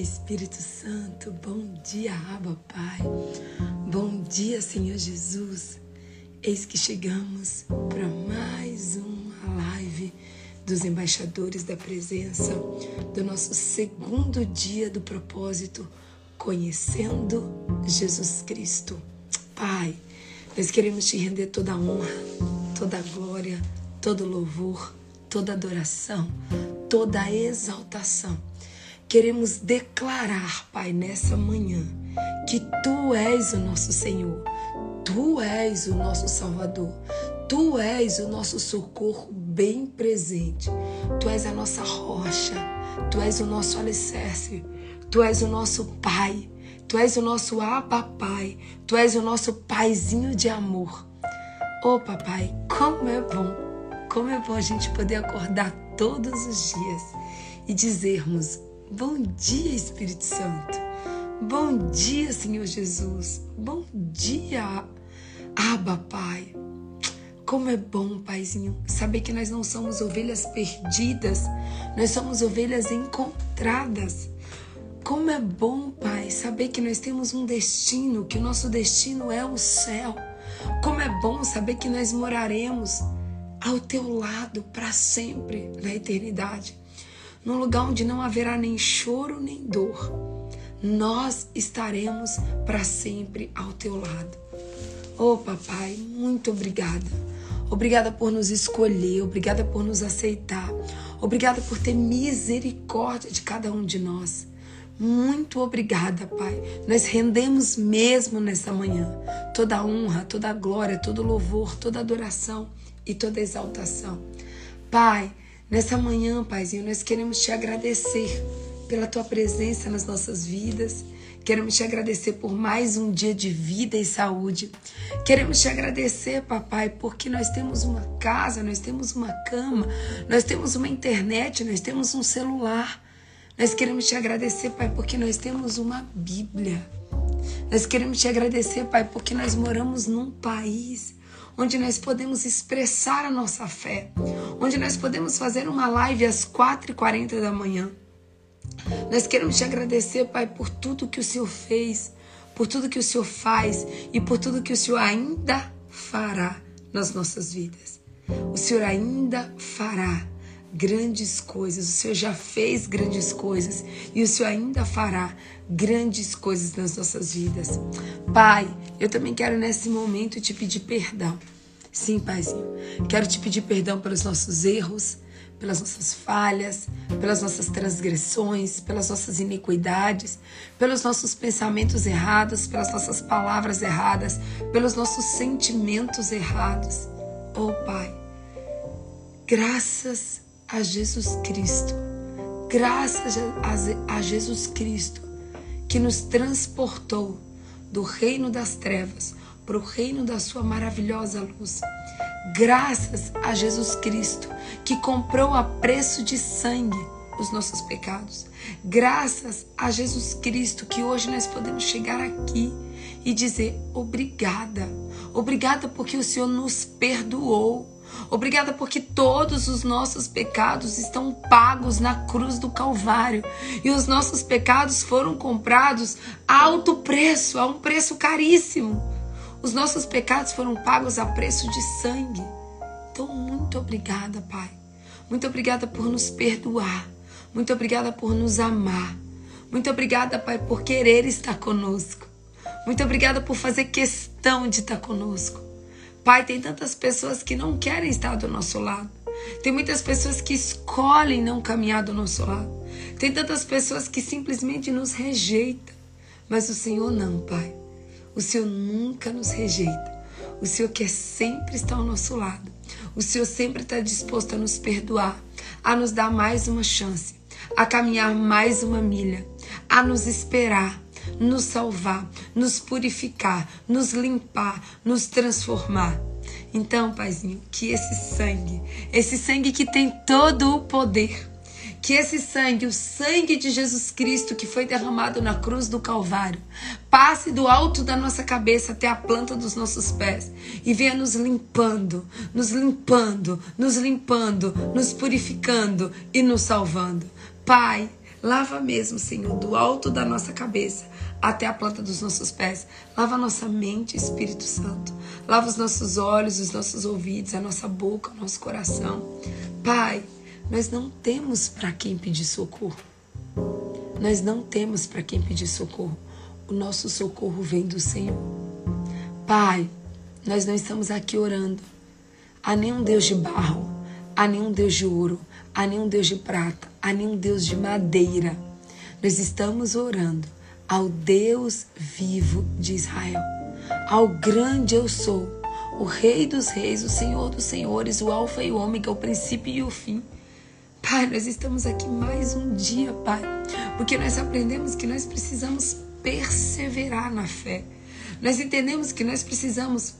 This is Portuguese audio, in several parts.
Espírito Santo. Bom dia, Abba Pai. Bom dia, Senhor Jesus. Eis que chegamos para mais uma live dos embaixadores da presença do nosso segundo dia do propósito, conhecendo Jesus Cristo. Pai, nós queremos te render toda a honra, toda a glória, todo louvor, toda adoração, toda a exaltação Queremos declarar, Pai, nessa manhã, que Tu és o nosso Senhor, Tu és o nosso Salvador, Tu és o nosso socorro bem presente, Tu és a nossa rocha, Tu és o nosso alicerce, Tu és o nosso Pai, Tu és o nosso Abba Pai, Tu és o nosso Paizinho de amor. Oh, papai, como é bom, como é bom a gente poder acordar todos os dias e dizermos Bom dia, Espírito Santo. Bom dia, Senhor Jesus. Bom dia, Abba, Pai. Como é bom, Paizinho, saber que nós não somos ovelhas perdidas, nós somos ovelhas encontradas. Como é bom, Pai, saber que nós temos um destino, que o nosso destino é o céu. Como é bom saber que nós moraremos ao teu lado para sempre na eternidade num lugar onde não haverá nem choro nem dor. Nós estaremos para sempre ao teu lado. Oh, papai, muito obrigada. Obrigada por nos escolher, obrigada por nos aceitar, obrigada por ter misericórdia de cada um de nós. Muito obrigada, Pai. Nós rendemos mesmo nessa manhã toda a honra, toda a glória, todo louvor, toda adoração e toda exaltação. Pai, Nessa manhã, Paizinho, nós queremos te agradecer pela tua presença nas nossas vidas. Queremos te agradecer por mais um dia de vida e saúde. Queremos te agradecer, papai, porque nós temos uma casa, nós temos uma cama, nós temos uma internet, nós temos um celular. Nós queremos te agradecer, pai, porque nós temos uma Bíblia. Nós queremos te agradecer, pai, porque nós moramos num país onde nós podemos expressar a nossa fé, onde nós podemos fazer uma live às 4h40 da manhã. Nós queremos te agradecer, Pai, por tudo que o Senhor fez, por tudo que o Senhor faz e por tudo que o Senhor ainda fará nas nossas vidas. O Senhor ainda fará grandes coisas, o Senhor já fez grandes coisas e o Senhor ainda fará grandes coisas nas nossas vidas. Pai, eu também quero nesse momento te pedir perdão. Sim, Paizinho, quero te pedir perdão pelos nossos erros, pelas nossas falhas, pelas nossas transgressões, pelas nossas iniquidades, pelos nossos pensamentos errados, pelas nossas palavras erradas, pelos nossos sentimentos errados. Oh, Pai, graças a Jesus Cristo, graças a Jesus Cristo que nos transportou do reino das trevas para o reino da sua maravilhosa luz. Graças a Jesus Cristo, que comprou a preço de sangue os nossos pecados. Graças a Jesus Cristo, que hoje nós podemos chegar aqui e dizer obrigada. Obrigada porque o Senhor nos perdoou. Obrigada porque todos os nossos pecados estão pagos na cruz do Calvário e os nossos pecados foram comprados a alto preço, a um preço caríssimo. Os nossos pecados foram pagos a preço de sangue. Então, muito obrigada, Pai. Muito obrigada por nos perdoar. Muito obrigada por nos amar. Muito obrigada, Pai, por querer estar conosco. Muito obrigada por fazer questão de estar conosco. Pai, tem tantas pessoas que não querem estar do nosso lado. Tem muitas pessoas que escolhem não caminhar do nosso lado. Tem tantas pessoas que simplesmente nos rejeitam. Mas o Senhor não, Pai. O Senhor nunca nos rejeita. O Senhor quer sempre estar ao nosso lado. O Senhor sempre está disposto a nos perdoar, a nos dar mais uma chance, a caminhar mais uma milha, a nos esperar nos salvar, nos purificar, nos limpar, nos transformar. Então, Paizinho, que esse sangue, esse sangue que tem todo o poder, que esse sangue, o sangue de Jesus Cristo que foi derramado na cruz do Calvário, passe do alto da nossa cabeça até a planta dos nossos pés e venha nos limpando, nos limpando, nos limpando, nos purificando e nos salvando. Pai, Lava mesmo, Senhor, do alto da nossa cabeça até a planta dos nossos pés. Lava a nossa mente, Espírito Santo. Lava os nossos olhos, os nossos ouvidos, a nossa boca, o nosso coração. Pai, nós não temos para quem pedir socorro. Nós não temos para quem pedir socorro. O nosso socorro vem do Senhor. Pai, nós não estamos aqui orando a nenhum Deus de barro, a nenhum Deus de ouro, a nenhum Deus de prata, a nenhum Deus de madeira. Nós estamos orando ao Deus vivo de Israel, ao grande eu sou, o Rei dos Reis, o Senhor dos Senhores, o Alfa e o Ômega, o princípio e o fim. Pai, nós estamos aqui mais um dia, Pai, porque nós aprendemos que nós precisamos perseverar na fé. Nós entendemos que nós precisamos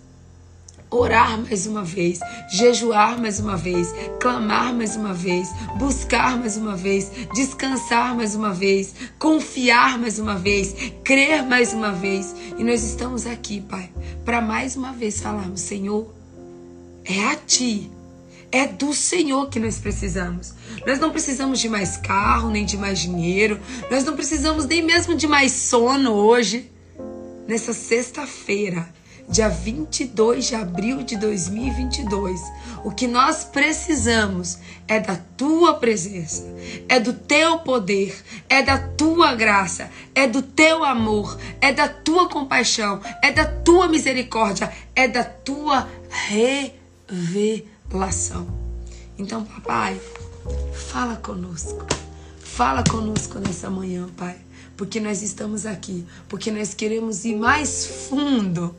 orar mais uma vez, jejuar mais uma vez, clamar mais uma vez, buscar mais uma vez, descansar mais uma vez, confiar mais uma vez, crer mais uma vez. E nós estamos aqui, Pai, para mais uma vez falarmos: Senhor, é a Ti. É do Senhor que nós precisamos. Nós não precisamos de mais carro, nem de mais dinheiro. Nós não precisamos nem mesmo de mais sono hoje. Nessa sexta-feira, dia 22 de abril de 2022. O que nós precisamos é da tua presença, é do teu poder, é da tua graça, é do teu amor, é da tua compaixão, é da tua misericórdia, é da tua revelação. Então, papai, fala conosco. Fala conosco nessa manhã, pai, porque nós estamos aqui, porque nós queremos ir mais fundo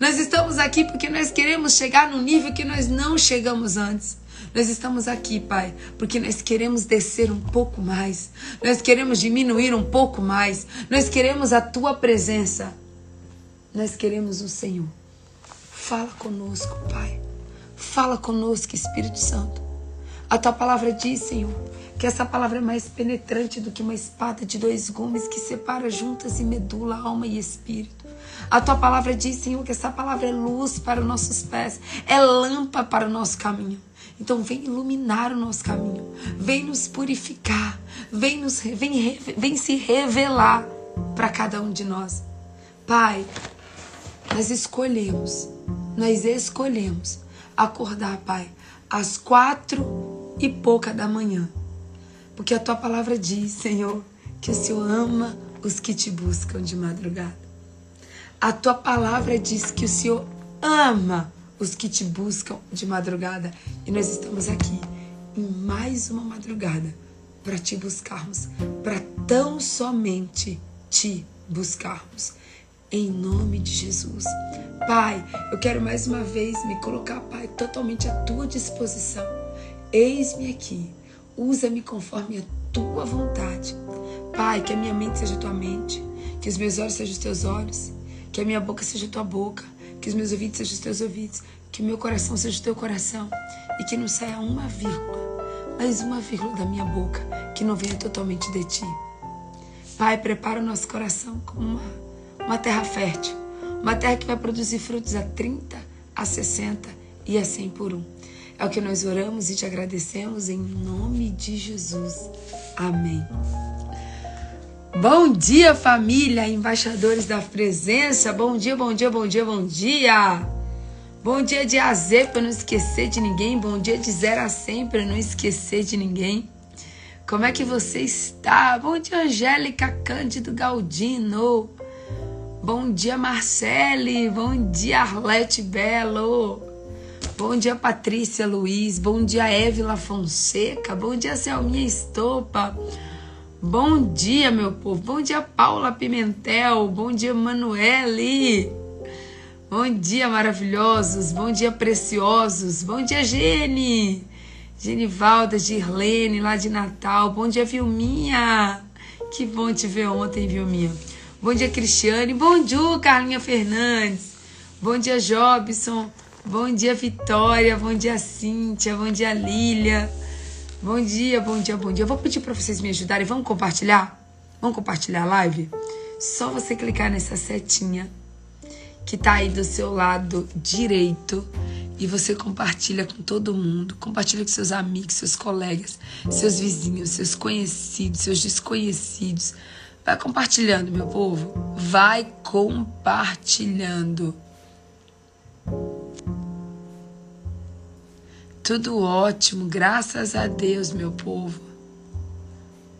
nós estamos aqui porque nós queremos chegar no nível que nós não chegamos antes. Nós estamos aqui, Pai, porque nós queremos descer um pouco mais. Nós queremos diminuir um pouco mais. Nós queremos a tua presença. Nós queremos o Senhor. Fala conosco, Pai. Fala conosco, Espírito Santo. A tua palavra diz, Senhor, que essa palavra é mais penetrante do que uma espada de dois gumes que separa juntas e medula alma e espírito. A tua palavra diz, Senhor, que essa palavra é luz para os nossos pés, é lâmpada para o nosso caminho. Então vem iluminar o nosso caminho, vem nos purificar, vem, nos, vem, vem se revelar para cada um de nós. Pai, nós escolhemos, nós escolhemos acordar, Pai, às quatro e pouca da manhã. Porque a tua palavra diz, Senhor, que o Senhor ama os que te buscam de madrugada. A tua palavra diz que o Senhor ama os que te buscam de madrugada. E nós estamos aqui em mais uma madrugada para te buscarmos, para tão somente te buscarmos. Em nome de Jesus. Pai, eu quero mais uma vez me colocar, Pai, totalmente à tua disposição. Eis-me aqui. Usa-me conforme a tua vontade. Pai, que a minha mente seja a tua mente, que os meus olhos sejam os teus olhos, que a minha boca seja tua boca, que os meus ouvidos sejam os teus ouvidos, que o meu coração seja o teu coração e que não saia uma vírgula, mais uma vírgula da minha boca que não venha totalmente de ti. Pai, prepara o nosso coração como uma, uma terra fértil, uma terra que vai produzir frutos a 30, a 60 e a 100 por um. É o que nós oramos e te agradecemos em nome de Jesus. Amém. Bom dia, família, embaixadores da presença. Bom dia, bom dia, bom dia, bom dia. Bom dia de A Z para não esquecer de ninguém. Bom dia de 0 a 100 para não esquecer de ninguém. Como é que você está? Bom dia, Angélica Cândido Galdino. Bom dia, Marcele. Bom dia, Arlete Belo. Bom dia, Patrícia Luiz. Bom dia, Évila Fonseca. Bom dia, Selminha Estopa. Bom dia, meu povo. Bom dia, Paula Pimentel. Bom dia, Manuele. Bom dia, maravilhosos. Bom dia, preciosos. Bom dia, Gene. Genivalda, Girlene, lá de Natal. Bom dia, Vilminha. Que bom te ver ontem, Vilminha. Bom dia, Cristiane. Bom dia, Carlinha Fernandes. Bom dia, Jobson. Bom dia, Vitória. Bom dia, Cíntia. Bom dia, Lília. Bom dia, bom dia, bom dia. Eu vou pedir para vocês me ajudarem. Vamos compartilhar? Vamos compartilhar a live? Só você clicar nessa setinha que tá aí do seu lado direito, e você compartilha com todo mundo, compartilha com seus amigos, seus colegas, seus vizinhos, seus conhecidos, seus desconhecidos. Vai compartilhando, meu povo. Vai compartilhando. Tudo ótimo, graças a Deus, meu povo.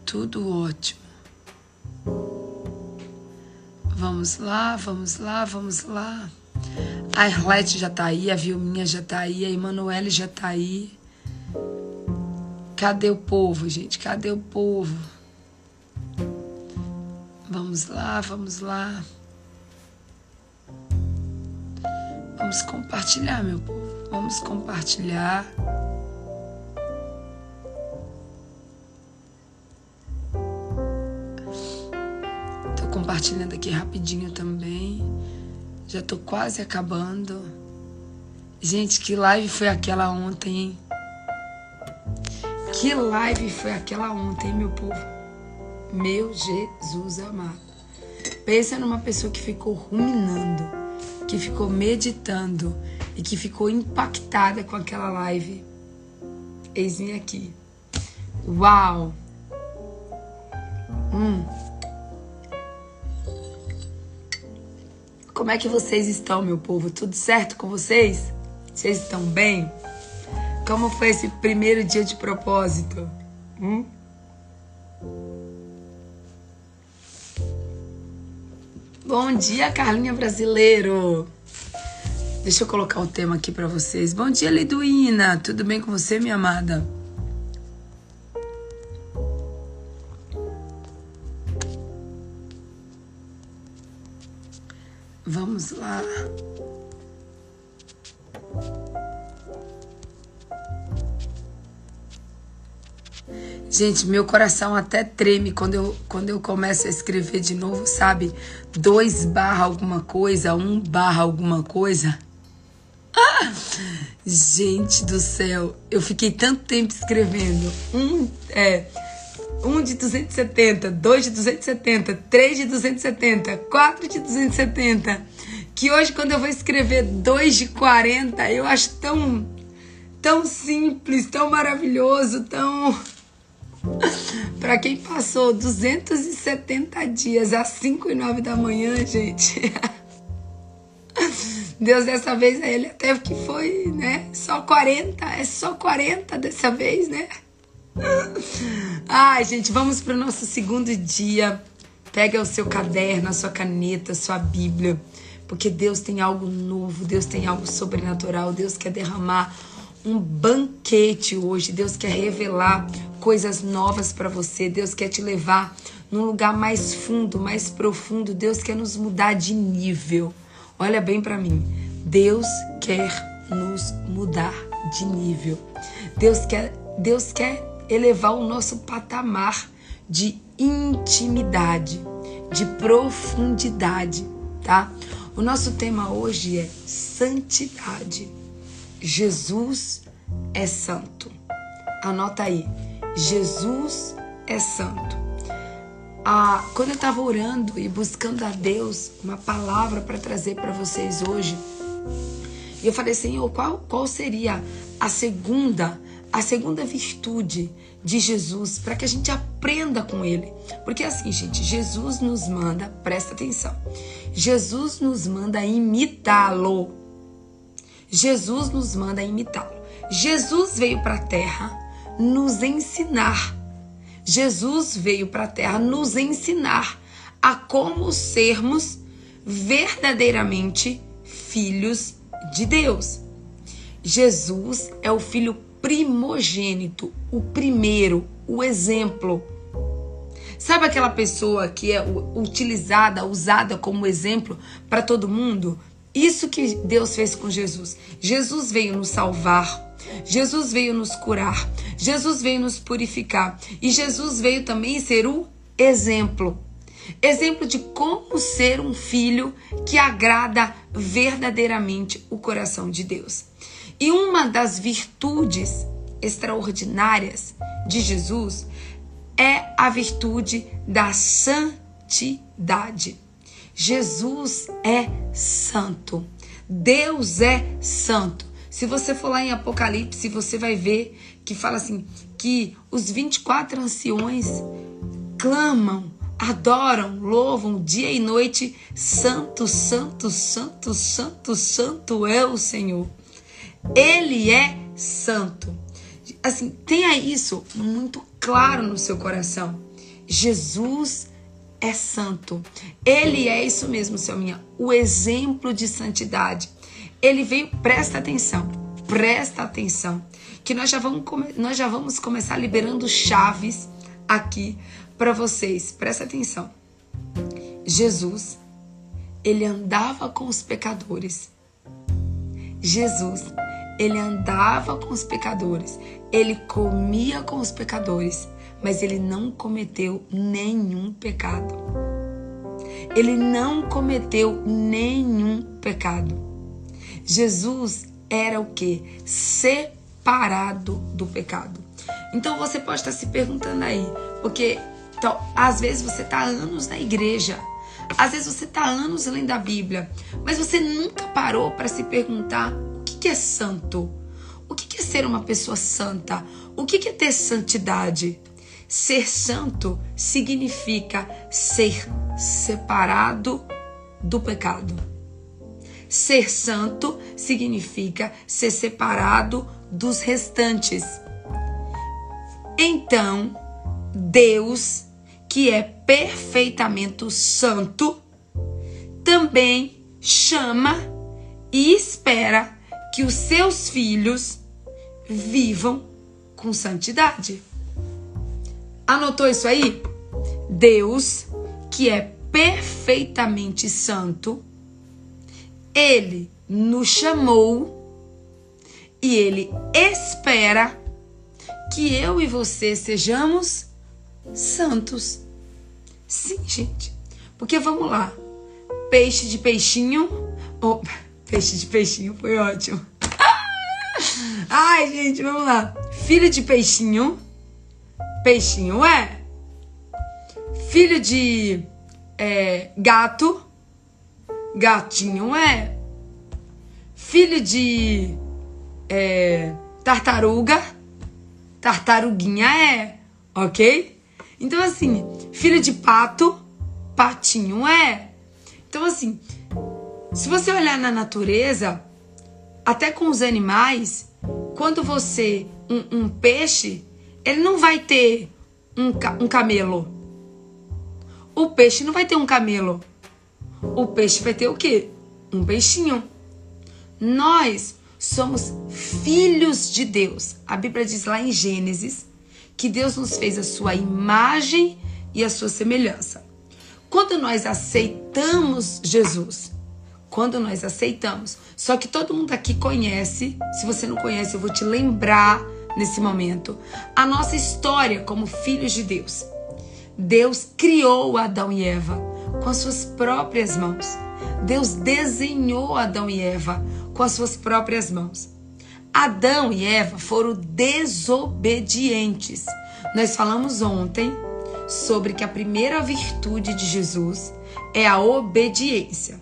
Tudo ótimo. Vamos lá, vamos lá, vamos lá. A Arlete já tá aí, a Vilminha já tá aí, a Emanuele já tá aí. Cadê o povo, gente? Cadê o povo? Vamos lá, vamos lá. Vamos compartilhar, meu povo. Vamos compartilhar. Tô compartilhando aqui rapidinho também. Já tô quase acabando. Gente, que live foi aquela ontem, hein? Que live foi aquela ontem, meu povo? Meu Jesus amado. Pensa numa pessoa que ficou ruminando, que ficou meditando e que ficou impactada com aquela live. Eis-me aqui. Uau! Hum. Como é que vocês estão, meu povo? Tudo certo com vocês? Vocês estão bem? Como foi esse primeiro dia de propósito? Hum? Bom dia, Carlinha Brasileiro. Deixa eu colocar o tema aqui para vocês. Bom dia, Liduína. Tudo bem com você, minha amada? Vamos lá. Gente, meu coração até treme quando eu, quando eu começo a escrever de novo, sabe? Dois barra alguma coisa, um barra alguma coisa. Gente do céu, eu fiquei tanto tempo escrevendo. Um, é, um de 270, dois de 270, três de 270, quatro de 270. Que hoje, quando eu vou escrever dois de 40, eu acho tão, tão simples, tão maravilhoso, tão. Para quem passou 270 dias às 5 e 9 da manhã, gente. Deus dessa vez ele até que foi, né? Só 40, é só 40 dessa vez, né? Ai, gente, vamos para o nosso segundo dia. Pega o seu caderno, a sua caneta, a sua Bíblia, porque Deus tem algo novo, Deus tem algo sobrenatural, Deus quer derramar um banquete hoje. Deus quer revelar coisas novas para você. Deus quer te levar num lugar mais fundo, mais profundo. Deus quer nos mudar de nível. Olha bem para mim. Deus quer nos mudar de nível. Deus quer, Deus quer elevar o nosso patamar de intimidade, de profundidade, tá? O nosso tema hoje é santidade. Jesus é santo. Anota aí. Jesus é santo. Ah, quando eu estava orando e buscando a Deus uma palavra para trazer para vocês hoje, eu falei, Senhor, qual, qual seria a segunda a segunda virtude de Jesus para que a gente aprenda com ele. Porque assim, gente, Jesus nos manda, presta atenção. Jesus nos manda imitá-lo. Jesus nos manda imitá-lo. Jesus veio para a terra nos ensinar. Jesus veio para a terra nos ensinar a como sermos verdadeiramente filhos de Deus. Jesus é o filho primogênito, o primeiro, o exemplo. Sabe aquela pessoa que é utilizada, usada como exemplo para todo mundo? Isso que Deus fez com Jesus. Jesus veio nos salvar. Jesus veio nos curar. Jesus veio nos purificar. E Jesus veio também ser o exemplo. Exemplo de como ser um filho que agrada verdadeiramente o coração de Deus. E uma das virtudes extraordinárias de Jesus é a virtude da santidade. Jesus é santo. Deus é santo. Se você for lá em Apocalipse, você vai ver que fala assim: que os 24 anciões clamam, adoram, louvam dia e noite: Santo, Santo, Santo, Santo, Santo é o Senhor. Ele é santo. Assim, tenha isso muito claro no seu coração. Jesus é santo. Ele é isso mesmo, seu minha, o exemplo de santidade. Ele veio, presta atenção, presta atenção, que nós já vamos, nós já vamos começar liberando chaves aqui para vocês. Presta atenção. Jesus, ele andava com os pecadores. Jesus, ele andava com os pecadores. Ele comia com os pecadores mas ele não cometeu nenhum pecado. Ele não cometeu nenhum pecado. Jesus era o que? Separado do pecado. Então você pode estar se perguntando aí, porque então, às vezes você está anos na igreja, às vezes você está anos lendo a Bíblia, mas você nunca parou para se perguntar o que, que é santo? O que, que é ser uma pessoa santa? O que, que é ter santidade? Ser santo significa ser separado do pecado. Ser santo significa ser separado dos restantes. Então, Deus, que é perfeitamente santo, também chama e espera que os seus filhos vivam com santidade. Anotou isso aí? Deus, que é perfeitamente santo, ele nos chamou e ele espera que eu e você sejamos santos. Sim, gente. Porque vamos lá. Peixe de peixinho. Oh, peixe de peixinho foi ótimo. Ai, gente, vamos lá. Filho de peixinho peixinho é. Filho de é, gato, gatinho é. Filho de é, tartaruga, tartaruguinha é. Ok? Então, assim, filho de pato, patinho é. Então, assim, se você olhar na natureza, até com os animais, quando você. Um, um peixe ele não vai ter um, um camelo. O peixe não vai ter um camelo. O peixe vai ter o quê? Um peixinho. Nós somos filhos de Deus. A Bíblia diz lá em Gênesis que Deus nos fez a sua imagem e a sua semelhança. Quando nós aceitamos Jesus, quando nós aceitamos, só que todo mundo aqui conhece, se você não conhece, eu vou te lembrar nesse momento a nossa história como filhos de Deus. Deus criou Adão e Eva com as suas próprias mãos. Deus desenhou Adão e Eva com as suas próprias mãos. Adão e Eva foram desobedientes. Nós falamos ontem sobre que a primeira virtude de Jesus é a obediência.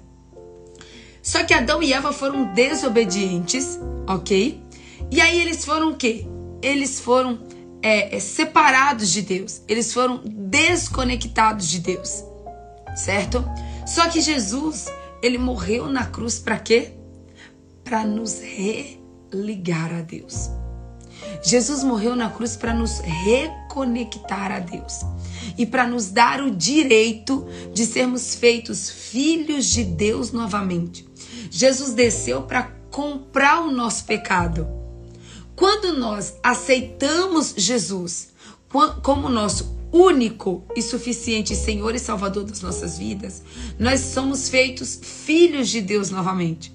Só que Adão e Eva foram desobedientes, ok? E aí eles foram o quê? eles foram é, é, separados de Deus, eles foram desconectados de Deus, certo? Só que Jesus, ele morreu na cruz para quê? Para nos religar a Deus. Jesus morreu na cruz para nos reconectar a Deus e para nos dar o direito de sermos feitos filhos de Deus novamente. Jesus desceu para comprar o nosso pecado. Quando nós aceitamos Jesus como nosso único e suficiente Senhor e Salvador das nossas vidas, nós somos feitos filhos de Deus novamente.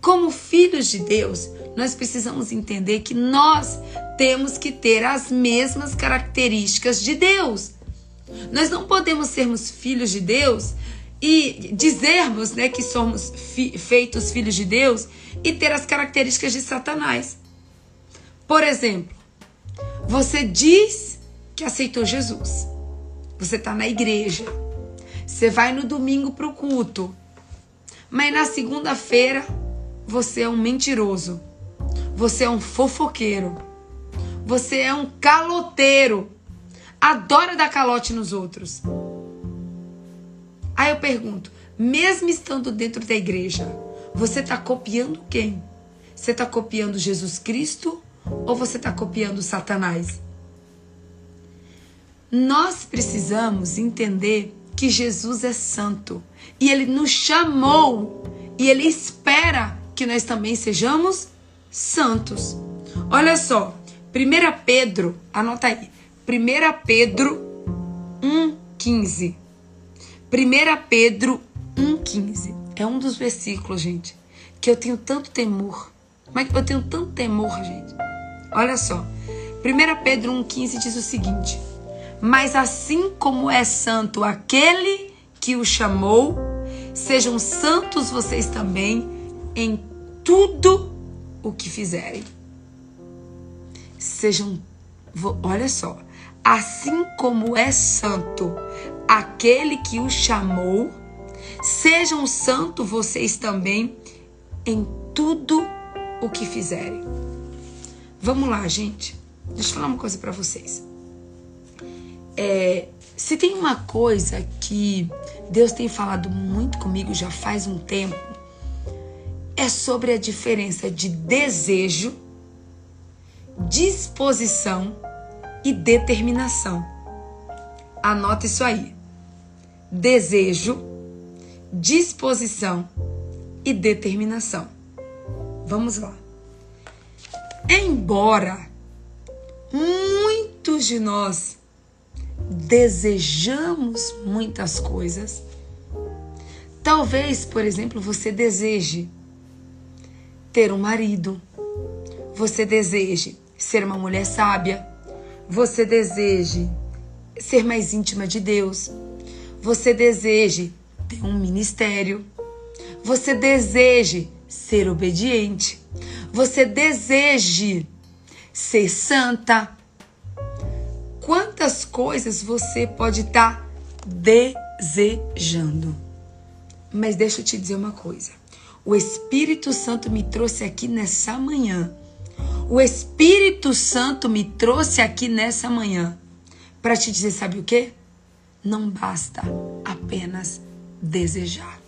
Como filhos de Deus, nós precisamos entender que nós temos que ter as mesmas características de Deus. Nós não podemos sermos filhos de Deus e dizermos né, que somos fi feitos filhos de Deus e ter as características de Satanás. Por exemplo, você diz que aceitou Jesus. Você está na igreja. Você vai no domingo para o culto. Mas na segunda-feira você é um mentiroso. Você é um fofoqueiro. Você é um caloteiro. Adora dar calote nos outros. Aí eu pergunto, mesmo estando dentro da igreja, você está copiando quem? Você está copiando Jesus Cristo ou você está copiando Satanás? Nós precisamos entender que Jesus é santo e ele nos chamou e ele espera que nós também sejamos santos. Olha só, 1 Pedro, anota aí, 1 Pedro 1,15. 1 Pedro 1,15. É um dos versículos, gente, que eu tenho tanto temor. Mas eu tenho tanto temor, gente. Olha só. 1 Pedro 1,15 diz o seguinte: Mas assim como é santo aquele que o chamou, sejam santos vocês também em tudo o que fizerem. Sejam, olha só, assim como é santo aquele que o chamou, sejam santos vocês também em tudo o que fizerem. Vamos lá, gente. Deixa eu falar uma coisa para vocês. É, se tem uma coisa que Deus tem falado muito comigo já faz um tempo, é sobre a diferença de desejo, disposição e determinação. Anota isso aí. Desejo, disposição e determinação. Vamos lá. Embora muitos de nós desejamos muitas coisas, talvez, por exemplo, você deseje ter um marido, você deseje ser uma mulher sábia, você deseje ser mais íntima de Deus, você deseje ter um ministério, você deseje ser obediente, você deseje ser santa. Quantas coisas você pode estar tá desejando? Mas deixa eu te dizer uma coisa. O Espírito Santo me trouxe aqui nessa manhã. O Espírito Santo me trouxe aqui nessa manhã para te dizer, sabe o que? Não basta apenas desejar.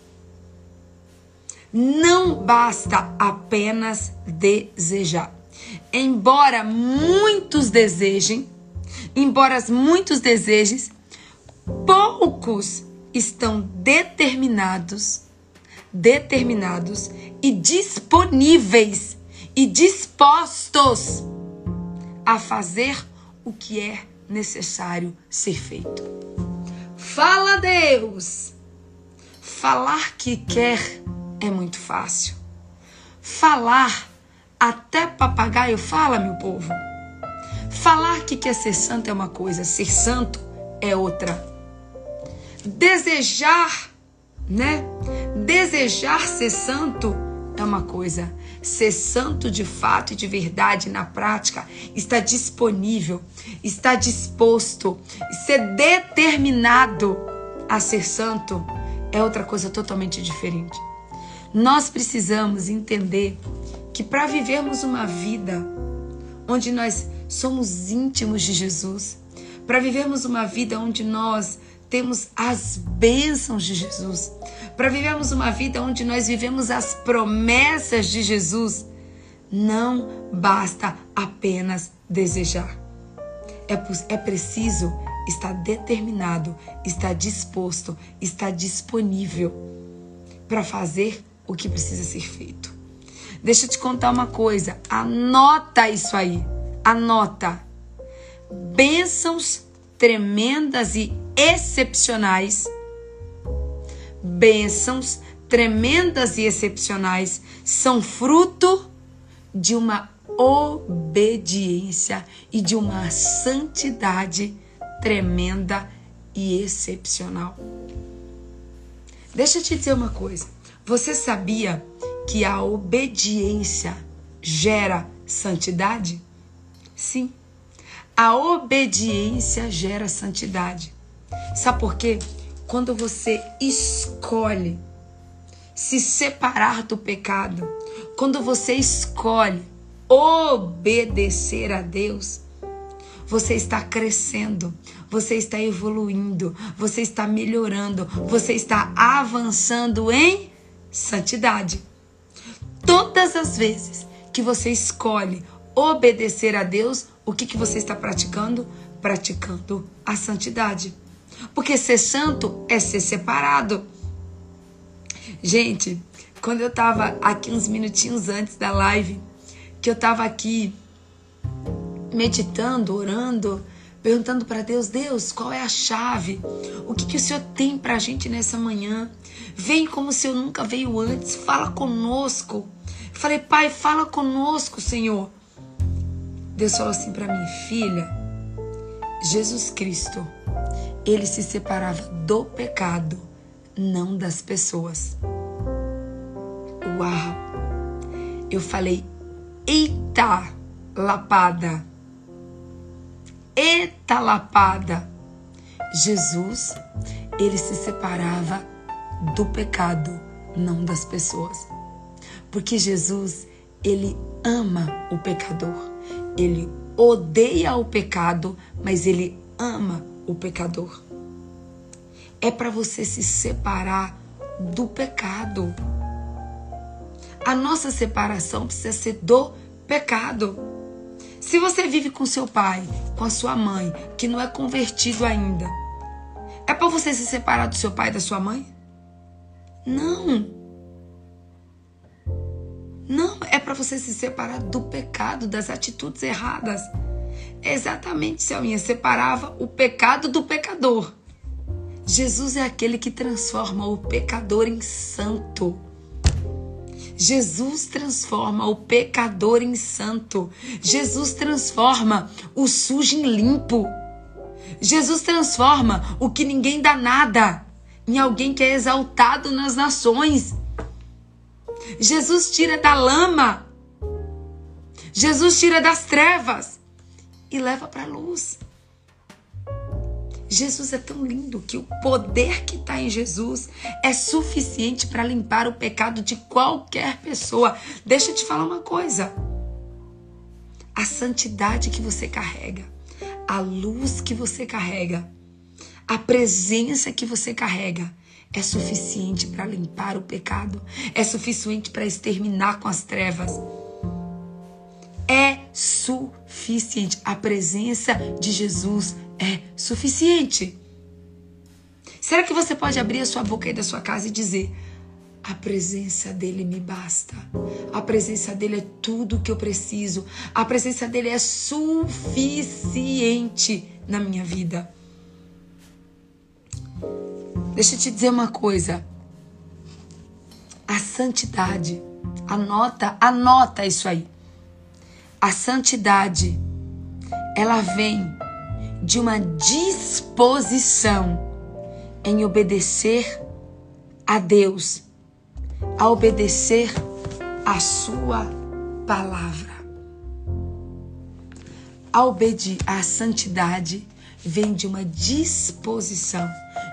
Não basta apenas desejar. Embora muitos desejem, embora muitos desejem, poucos estão determinados, determinados e disponíveis e dispostos a fazer o que é necessário ser feito. Fala Deus! Falar que quer é muito fácil. Falar, até papagaio fala, meu povo. Falar que quer ser santo é uma coisa, ser santo é outra. Desejar, né? Desejar ser santo é uma coisa. Ser santo de fato e de verdade na prática está disponível, está disposto, ser determinado a ser santo é outra coisa totalmente diferente. Nós precisamos entender que para vivermos uma vida onde nós somos íntimos de Jesus, para vivermos uma vida onde nós temos as bênçãos de Jesus, para vivermos uma vida onde nós vivemos as promessas de Jesus, não basta apenas desejar. É, é preciso estar determinado, estar disposto, estar disponível para fazer o que precisa ser feito. Deixa eu te contar uma coisa, anota isso aí, anota. Bênçãos tremendas e excepcionais, bênçãos tremendas e excepcionais são fruto de uma obediência e de uma santidade tremenda e excepcional. Deixa eu te dizer uma coisa. Você sabia que a obediência gera santidade? Sim. A obediência gera santidade. Sabe por quê? Quando você escolhe se separar do pecado, quando você escolhe obedecer a Deus, você está crescendo, você está evoluindo, você está melhorando, você está avançando em santidade. Todas as vezes que você escolhe obedecer a Deus, o que, que você está praticando? Praticando a santidade. Porque ser santo é ser separado. Gente, quando eu estava aqui uns minutinhos antes da live, que eu estava aqui meditando, orando, perguntando para Deus: Deus, qual é a chave? O que, que o Senhor tem para a gente nessa manhã? Vem como se eu nunca veio antes, fala conosco. Falei, Pai, fala conosco, Senhor. Deus falou assim para mim, filha, Jesus Cristo, ele se separava do pecado, não das pessoas. Uau! Eu falei, eita lapada! Eita lapada! Jesus, ele se separava do pecado, não das pessoas. Porque Jesus, ele ama o pecador. Ele odeia o pecado, mas ele ama o pecador. É para você se separar do pecado. A nossa separação precisa ser do pecado. Se você vive com seu pai, com a sua mãe, que não é convertido ainda, é para você se separar do seu pai e da sua mãe? Não. Não, é para você se separar do pecado, das atitudes erradas. Exatamente, Selminha, separava o pecado do pecador. Jesus é aquele que transforma o pecador em santo. Jesus transforma o pecador em santo. Jesus transforma o sujo em limpo. Jesus transforma o que ninguém dá nada em alguém que é exaltado nas nações. Jesus tira da lama. Jesus tira das trevas e leva para a luz. Jesus é tão lindo que o poder que está em Jesus é suficiente para limpar o pecado de qualquer pessoa. Deixa eu te falar uma coisa. A santidade que você carrega, a luz que você carrega, a presença que você carrega é suficiente para limpar o pecado, é suficiente para exterminar com as trevas. É suficiente. A presença de Jesus é suficiente. Será que você pode abrir a sua boca aí da sua casa e dizer: a presença dele me basta. A presença dele é tudo que eu preciso. A presença dele é suficiente na minha vida. Deixa eu te dizer uma coisa. A santidade, anota, anota isso aí. A santidade, ela vem de uma disposição em obedecer a Deus, a obedecer a Sua palavra. A, obedi a santidade vem de uma disposição,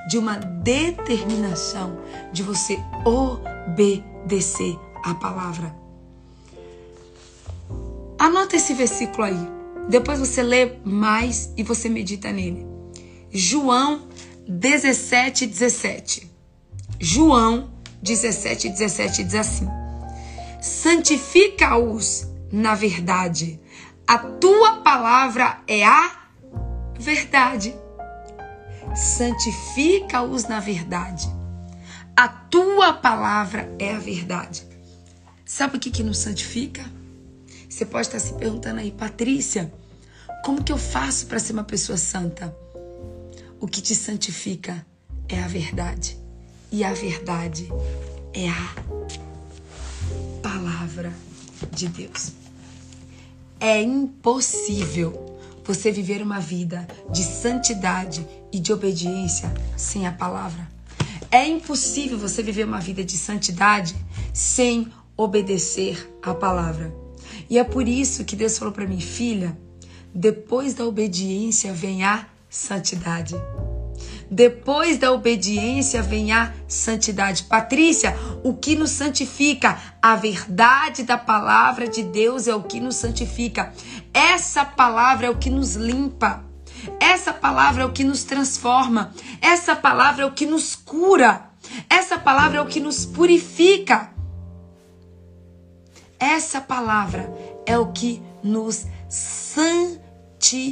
de uma determinação de você obedecer a palavra. Anota esse versículo aí. Depois você lê mais e você medita nele. João 17, 17. João 17, 17 diz assim: Santifica-os na verdade, a tua palavra é a verdade. Santifica-os na verdade, a tua palavra é a verdade. Sabe o que, que nos santifica? Você pode estar se perguntando aí, Patrícia, como que eu faço para ser uma pessoa santa? O que te santifica é a verdade. E a verdade é a palavra de Deus. É impossível você viver uma vida de santidade e de obediência sem a palavra. É impossível você viver uma vida de santidade sem obedecer a palavra. E é por isso que Deus falou para mim, filha, depois da obediência vem a santidade. Depois da obediência vem a santidade. Patrícia, o que nos santifica? A verdade da palavra de Deus é o que nos santifica. Essa palavra é o que nos limpa. Essa palavra é o que nos transforma. Essa palavra é o que nos cura. Essa palavra é o que nos purifica. Essa palavra é o que nos santifica.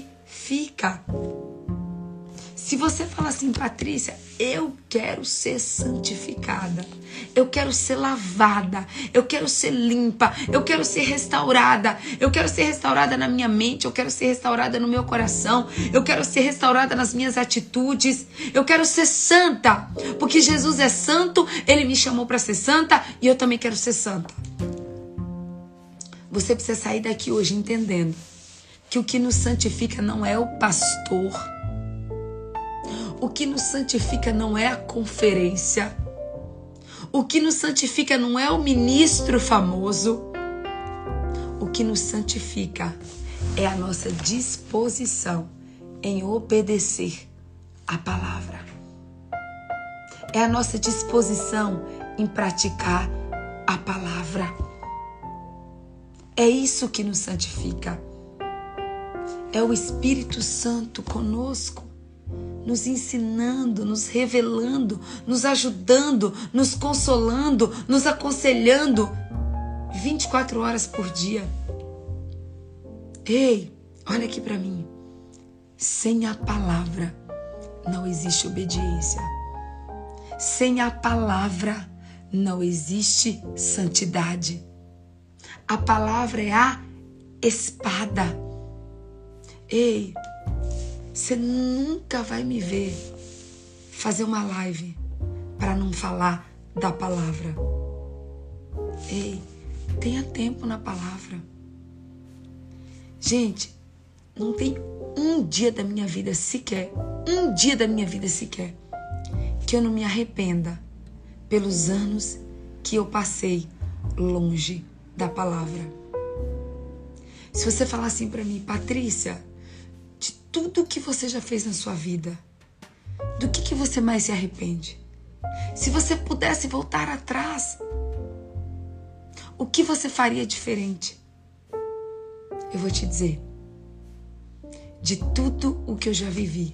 Se você fala assim, Patrícia, eu quero ser santificada, eu quero ser lavada, eu quero ser limpa, eu quero ser restaurada, eu quero ser restaurada na minha mente, eu quero ser restaurada no meu coração, eu quero ser restaurada nas minhas atitudes, eu quero ser santa, porque Jesus é santo, ele me chamou para ser santa e eu também quero ser santa. Você precisa sair daqui hoje entendendo que o que nos santifica não é o pastor o que nos santifica não é a conferência. O que nos santifica não é o ministro famoso. O que nos santifica é a nossa disposição em obedecer a palavra. É a nossa disposição em praticar a palavra. É isso que nos santifica. É o Espírito Santo conosco nos ensinando, nos revelando, nos ajudando, nos consolando, nos aconselhando 24 horas por dia. Ei, olha aqui para mim. Sem a palavra não existe obediência. Sem a palavra não existe santidade. A palavra é a espada. Ei, você nunca vai me ver fazer uma live para não falar da palavra. Ei, tenha tempo na palavra. Gente, não tem um dia da minha vida sequer, um dia da minha vida sequer, que eu não me arrependa pelos anos que eu passei longe da palavra. Se você falar assim para mim, Patrícia, tudo que você já fez na sua vida, do que, que você mais se arrepende? Se você pudesse voltar atrás, o que você faria diferente? Eu vou te dizer, de tudo o que eu já vivi,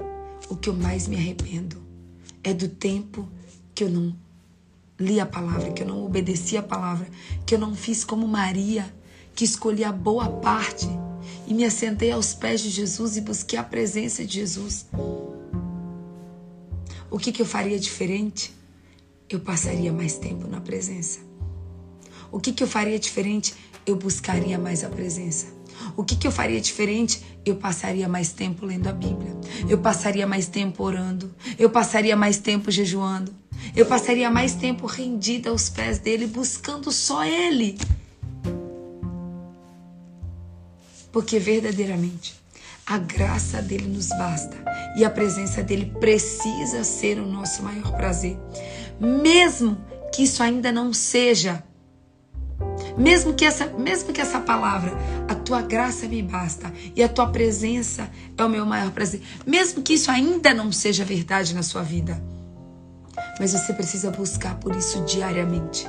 o que eu mais me arrependo é do tempo que eu não li a palavra, que eu não obedeci a palavra, que eu não fiz como Maria, que escolhi a boa parte e me assentei aos pés de Jesus e busquei a presença de Jesus. O que, que eu faria diferente? Eu passaria mais tempo na presença. O que, que eu faria diferente? Eu buscaria mais a presença. O que, que eu faria diferente? Eu passaria mais tempo lendo a Bíblia. Eu passaria mais tempo orando. Eu passaria mais tempo jejuando. Eu passaria mais tempo rendida aos pés dele, buscando só ele. Porque verdadeiramente a graça dele nos basta e a presença dele precisa ser o nosso maior prazer. Mesmo que isso ainda não seja mesmo que essa, mesmo que essa palavra, a tua graça me basta e a tua presença é o meu maior prazer, mesmo que isso ainda não seja verdade na sua vida. Mas você precisa buscar por isso diariamente.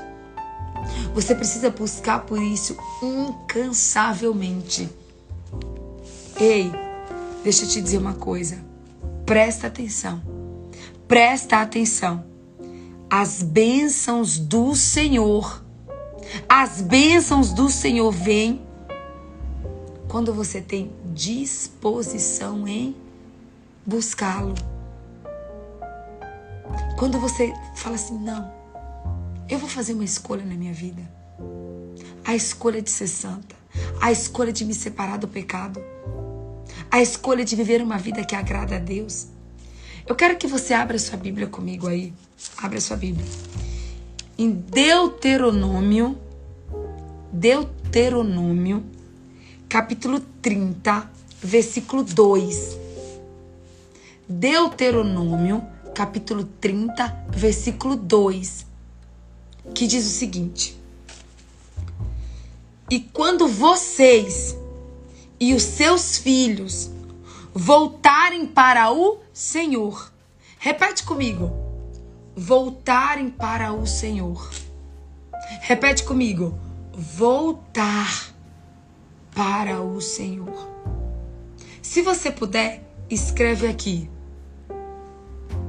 Você precisa buscar por isso incansavelmente. Ei, deixa eu te dizer uma coisa. Presta atenção. Presta atenção. As bênçãos do Senhor, as bênçãos do Senhor vêm quando você tem disposição em buscá-lo. Quando você fala assim, não, eu vou fazer uma escolha na minha vida. A escolha de ser santa, a escolha de me separar do pecado a escolha de viver uma vida que agrada a Deus. Eu quero que você abra sua Bíblia comigo aí. Abra sua Bíblia. Em Deuteronômio, Deuteronômio, capítulo 30, versículo 2. Deuteronômio, capítulo 30, versículo 2, que diz o seguinte: E quando vocês e os seus filhos voltarem para o Senhor, Repete comigo. Voltarem para o Senhor. Repete comigo. Voltar para o Senhor. Se você puder, escreve aqui.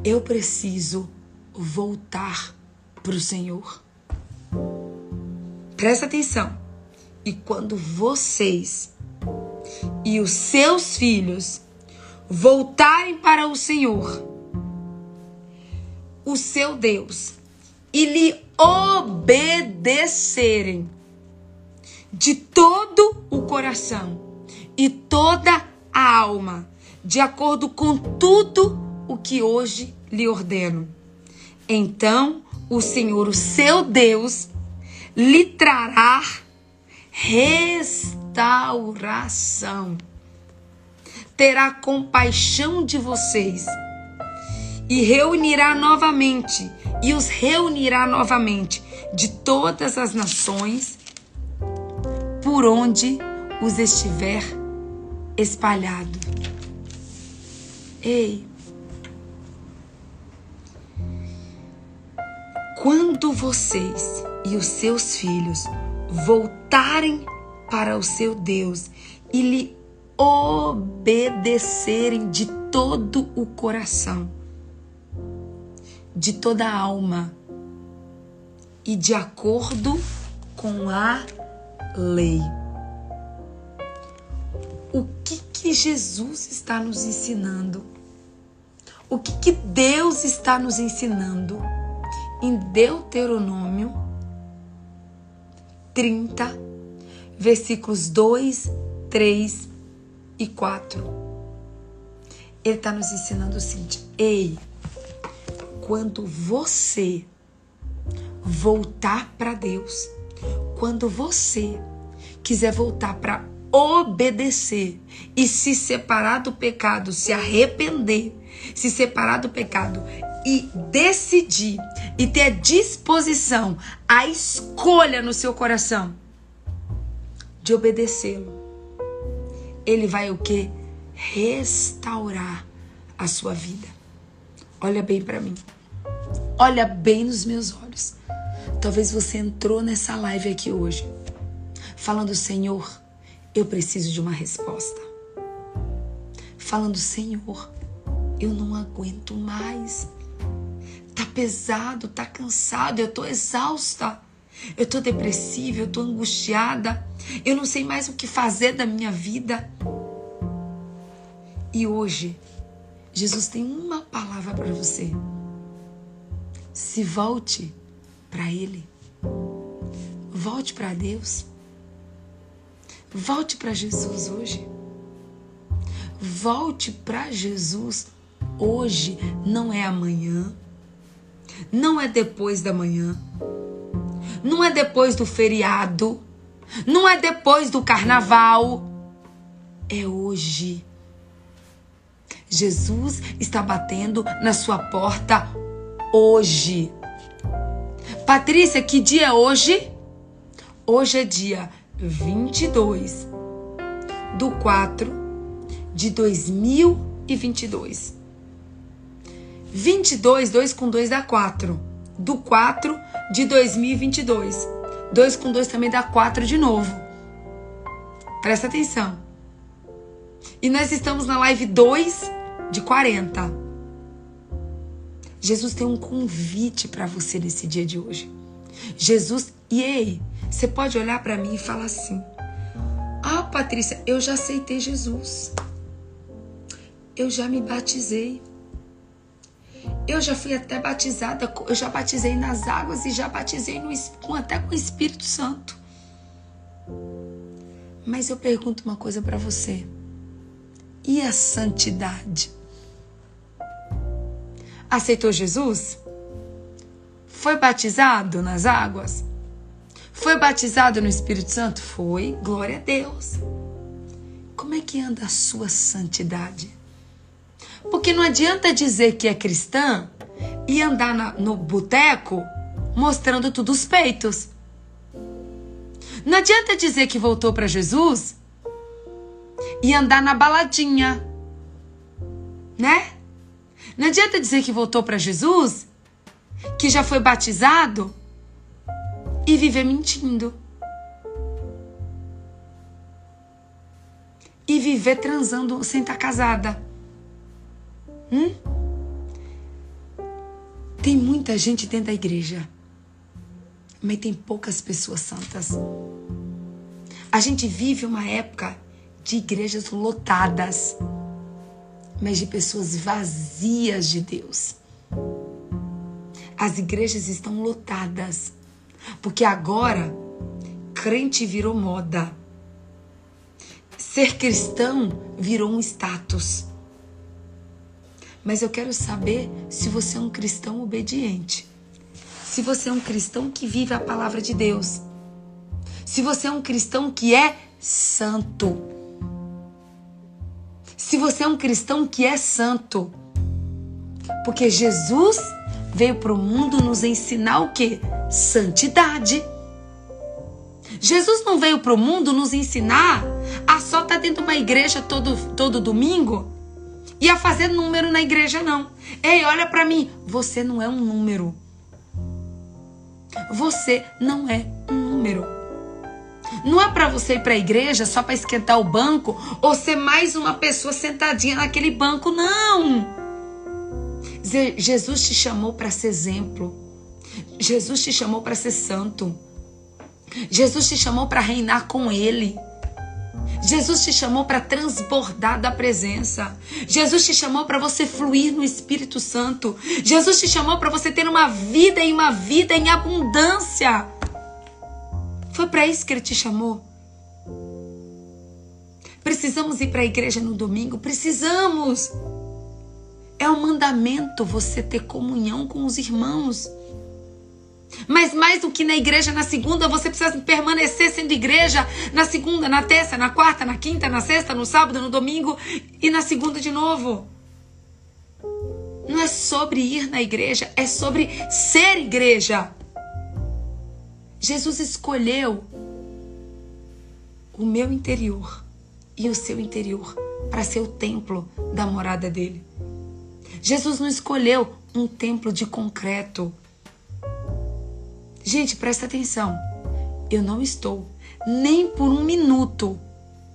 Eu preciso voltar para o Senhor. Presta atenção. E quando vocês e os seus filhos voltarem para o Senhor, o seu Deus, e lhe obedecerem de todo o coração e toda a alma, de acordo com tudo o que hoje lhe ordeno. Então o Senhor, o seu Deus, lhe trará restauração. Terá compaixão de vocês e reunirá novamente, e os reunirá novamente de todas as nações por onde os estiver espalhado. Ei, quando vocês e os seus filhos voltarem para o seu Deus e lhe obedecerem de todo o coração, de toda a alma e de acordo com a lei. O que que Jesus está nos ensinando? O que que Deus está nos ensinando em Deuteronômio 30, versículos 2, 3 e 4. Ele está nos ensinando o seguinte: ei, quando você voltar para Deus, quando você quiser voltar para obedecer e se separar do pecado, se arrepender, se separar do pecado e decidir e ter disposição, a escolha no seu coração de obedecê-lo, ele vai o que? Restaurar a sua vida. Olha bem para mim. Olha bem nos meus olhos. Talvez você entrou nessa live aqui hoje falando, Senhor, eu preciso de uma resposta. Falando, Senhor, eu não aguento mais. Tá pesado, tá cansado, eu tô exausta. Eu tô depressiva, eu tô angustiada. Eu não sei mais o que fazer da minha vida. E hoje, Jesus tem uma palavra para você. Se volte para Ele. Volte para Deus. Volte para Jesus hoje. Volte para Jesus hoje, não é amanhã, não é depois da manhã, não é depois do feriado, não é depois do carnaval, é hoje. Jesus está batendo na sua porta hoje. Patrícia, que dia é hoje? Hoje é dia 22 do 4 de 2022. 22, 2 com 2 dá 4. Do 4 de 2022. 2 com 2 também dá 4 de novo. Presta atenção. E nós estamos na live 2 de 40. Jesus tem um convite para você nesse dia de hoje. Jesus, e ei, você pode olhar para mim e falar assim: Ah, Patrícia, eu já aceitei Jesus. Eu já me batizei. Eu já fui até batizada, eu já batizei nas águas e já batizei no, até com o Espírito Santo. Mas eu pergunto uma coisa para você: e a santidade? Aceitou Jesus? Foi batizado nas águas? Foi batizado no Espírito Santo? Foi, glória a Deus. Como é que anda a sua santidade? Porque não adianta dizer que é cristã e andar na, no boteco mostrando tudo os peitos. Não adianta dizer que voltou para Jesus e andar na baladinha, né? Não adianta dizer que voltou para Jesus, que já foi batizado e viver mentindo. E viver transando sem estar casada. Hum? Tem muita gente dentro da igreja, mas tem poucas pessoas santas. A gente vive uma época de igrejas lotadas, mas de pessoas vazias de Deus. As igrejas estão lotadas, porque agora crente virou moda. Ser cristão virou um status. Mas eu quero saber se você é um cristão obediente. Se você é um cristão que vive a palavra de Deus. Se você é um cristão que é santo. Se você é um cristão que é santo. Porque Jesus veio para o mundo nos ensinar o que? Santidade. Jesus não veio para o mundo nos ensinar a só estar tá dentro de uma igreja todo, todo domingo e a fazer número na igreja, não. Ei, olha para mim. Você não é um número. Você não é um número. Não é para você ir para a igreja só para esquentar o banco ou ser mais uma pessoa sentadinha naquele banco, não. Jesus te chamou para ser exemplo. Jesus te chamou para ser santo. Jesus te chamou para reinar com ele. Jesus te chamou para transbordar da presença. Jesus te chamou para você fluir no Espírito Santo. Jesus te chamou para você ter uma vida e uma vida em abundância. Foi para isso que ele te chamou. Precisamos ir para a igreja no domingo? Precisamos. É um mandamento você ter comunhão com os irmãos. Mas mais do que na igreja na segunda, você precisa permanecer sendo igreja na segunda, na terça, na quarta, na quinta, na sexta, no sábado, no domingo e na segunda de novo. Não é sobre ir na igreja, é sobre ser igreja. Jesus escolheu o meu interior e o seu interior para ser o templo da morada dele. Jesus não escolheu um templo de concreto Gente, presta atenção. Eu não estou nem por um minuto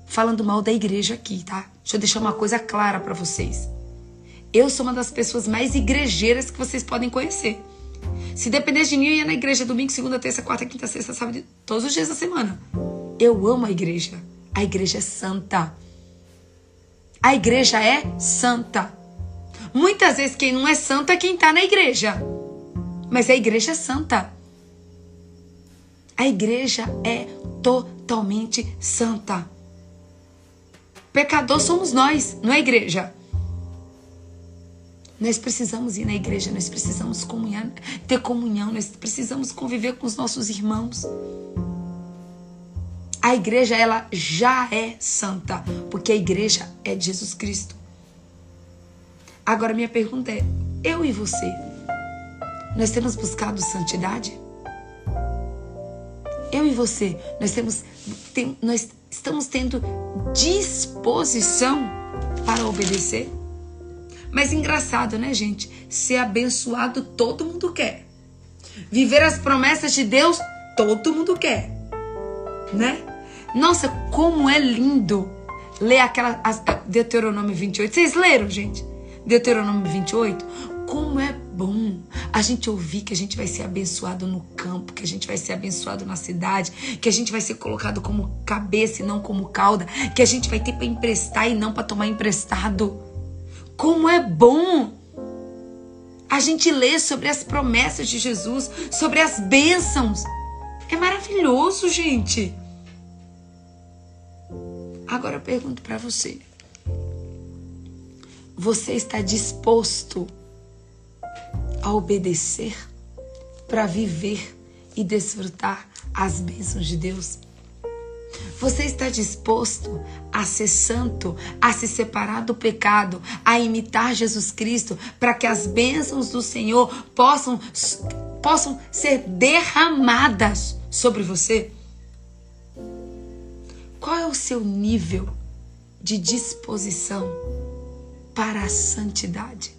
falando mal da igreja aqui, tá? Deixa eu deixar uma coisa clara para vocês. Eu sou uma das pessoas mais igrejeiras que vocês podem conhecer. Se dependesse de mim, eu ia na igreja domingo, segunda, terça, quarta, quinta, sexta, sábado, todos os dias da semana. Eu amo a igreja. A igreja é santa. A igreja é santa. Muitas vezes quem não é santo é quem está na igreja. Mas a igreja é santa. A igreja é totalmente santa. Pecador somos nós, não é a igreja. Nós precisamos ir na igreja, nós precisamos comunhar, ter comunhão, nós precisamos conviver com os nossos irmãos. A igreja ela já é santa, porque a igreja é Jesus Cristo. Agora minha pergunta é: eu e você, nós temos buscado santidade? Eu e você, nós temos, tem, nós estamos tendo disposição para obedecer. Mas engraçado, né, gente? Ser abençoado todo mundo quer. Viver as promessas de Deus todo mundo quer, né? Nossa, como é lindo ler aquela Deuteronômio 28. Vocês leram, gente? Deuteronômio 28, como é bom a gente ouvir que a gente vai ser abençoado no campo, que a gente vai ser abençoado na cidade, que a gente vai ser colocado como cabeça e não como cauda, que a gente vai ter para emprestar e não para tomar emprestado. Como é bom a gente ler sobre as promessas de Jesus, sobre as bênçãos. É maravilhoso, gente. Agora eu pergunto para você. Você está disposto a obedecer para viver e desfrutar as bênçãos de Deus? Você está disposto a ser santo, a se separar do pecado, a imitar Jesus Cristo, para que as bênçãos do Senhor possam, possam ser derramadas sobre você? Qual é o seu nível de disposição para a santidade?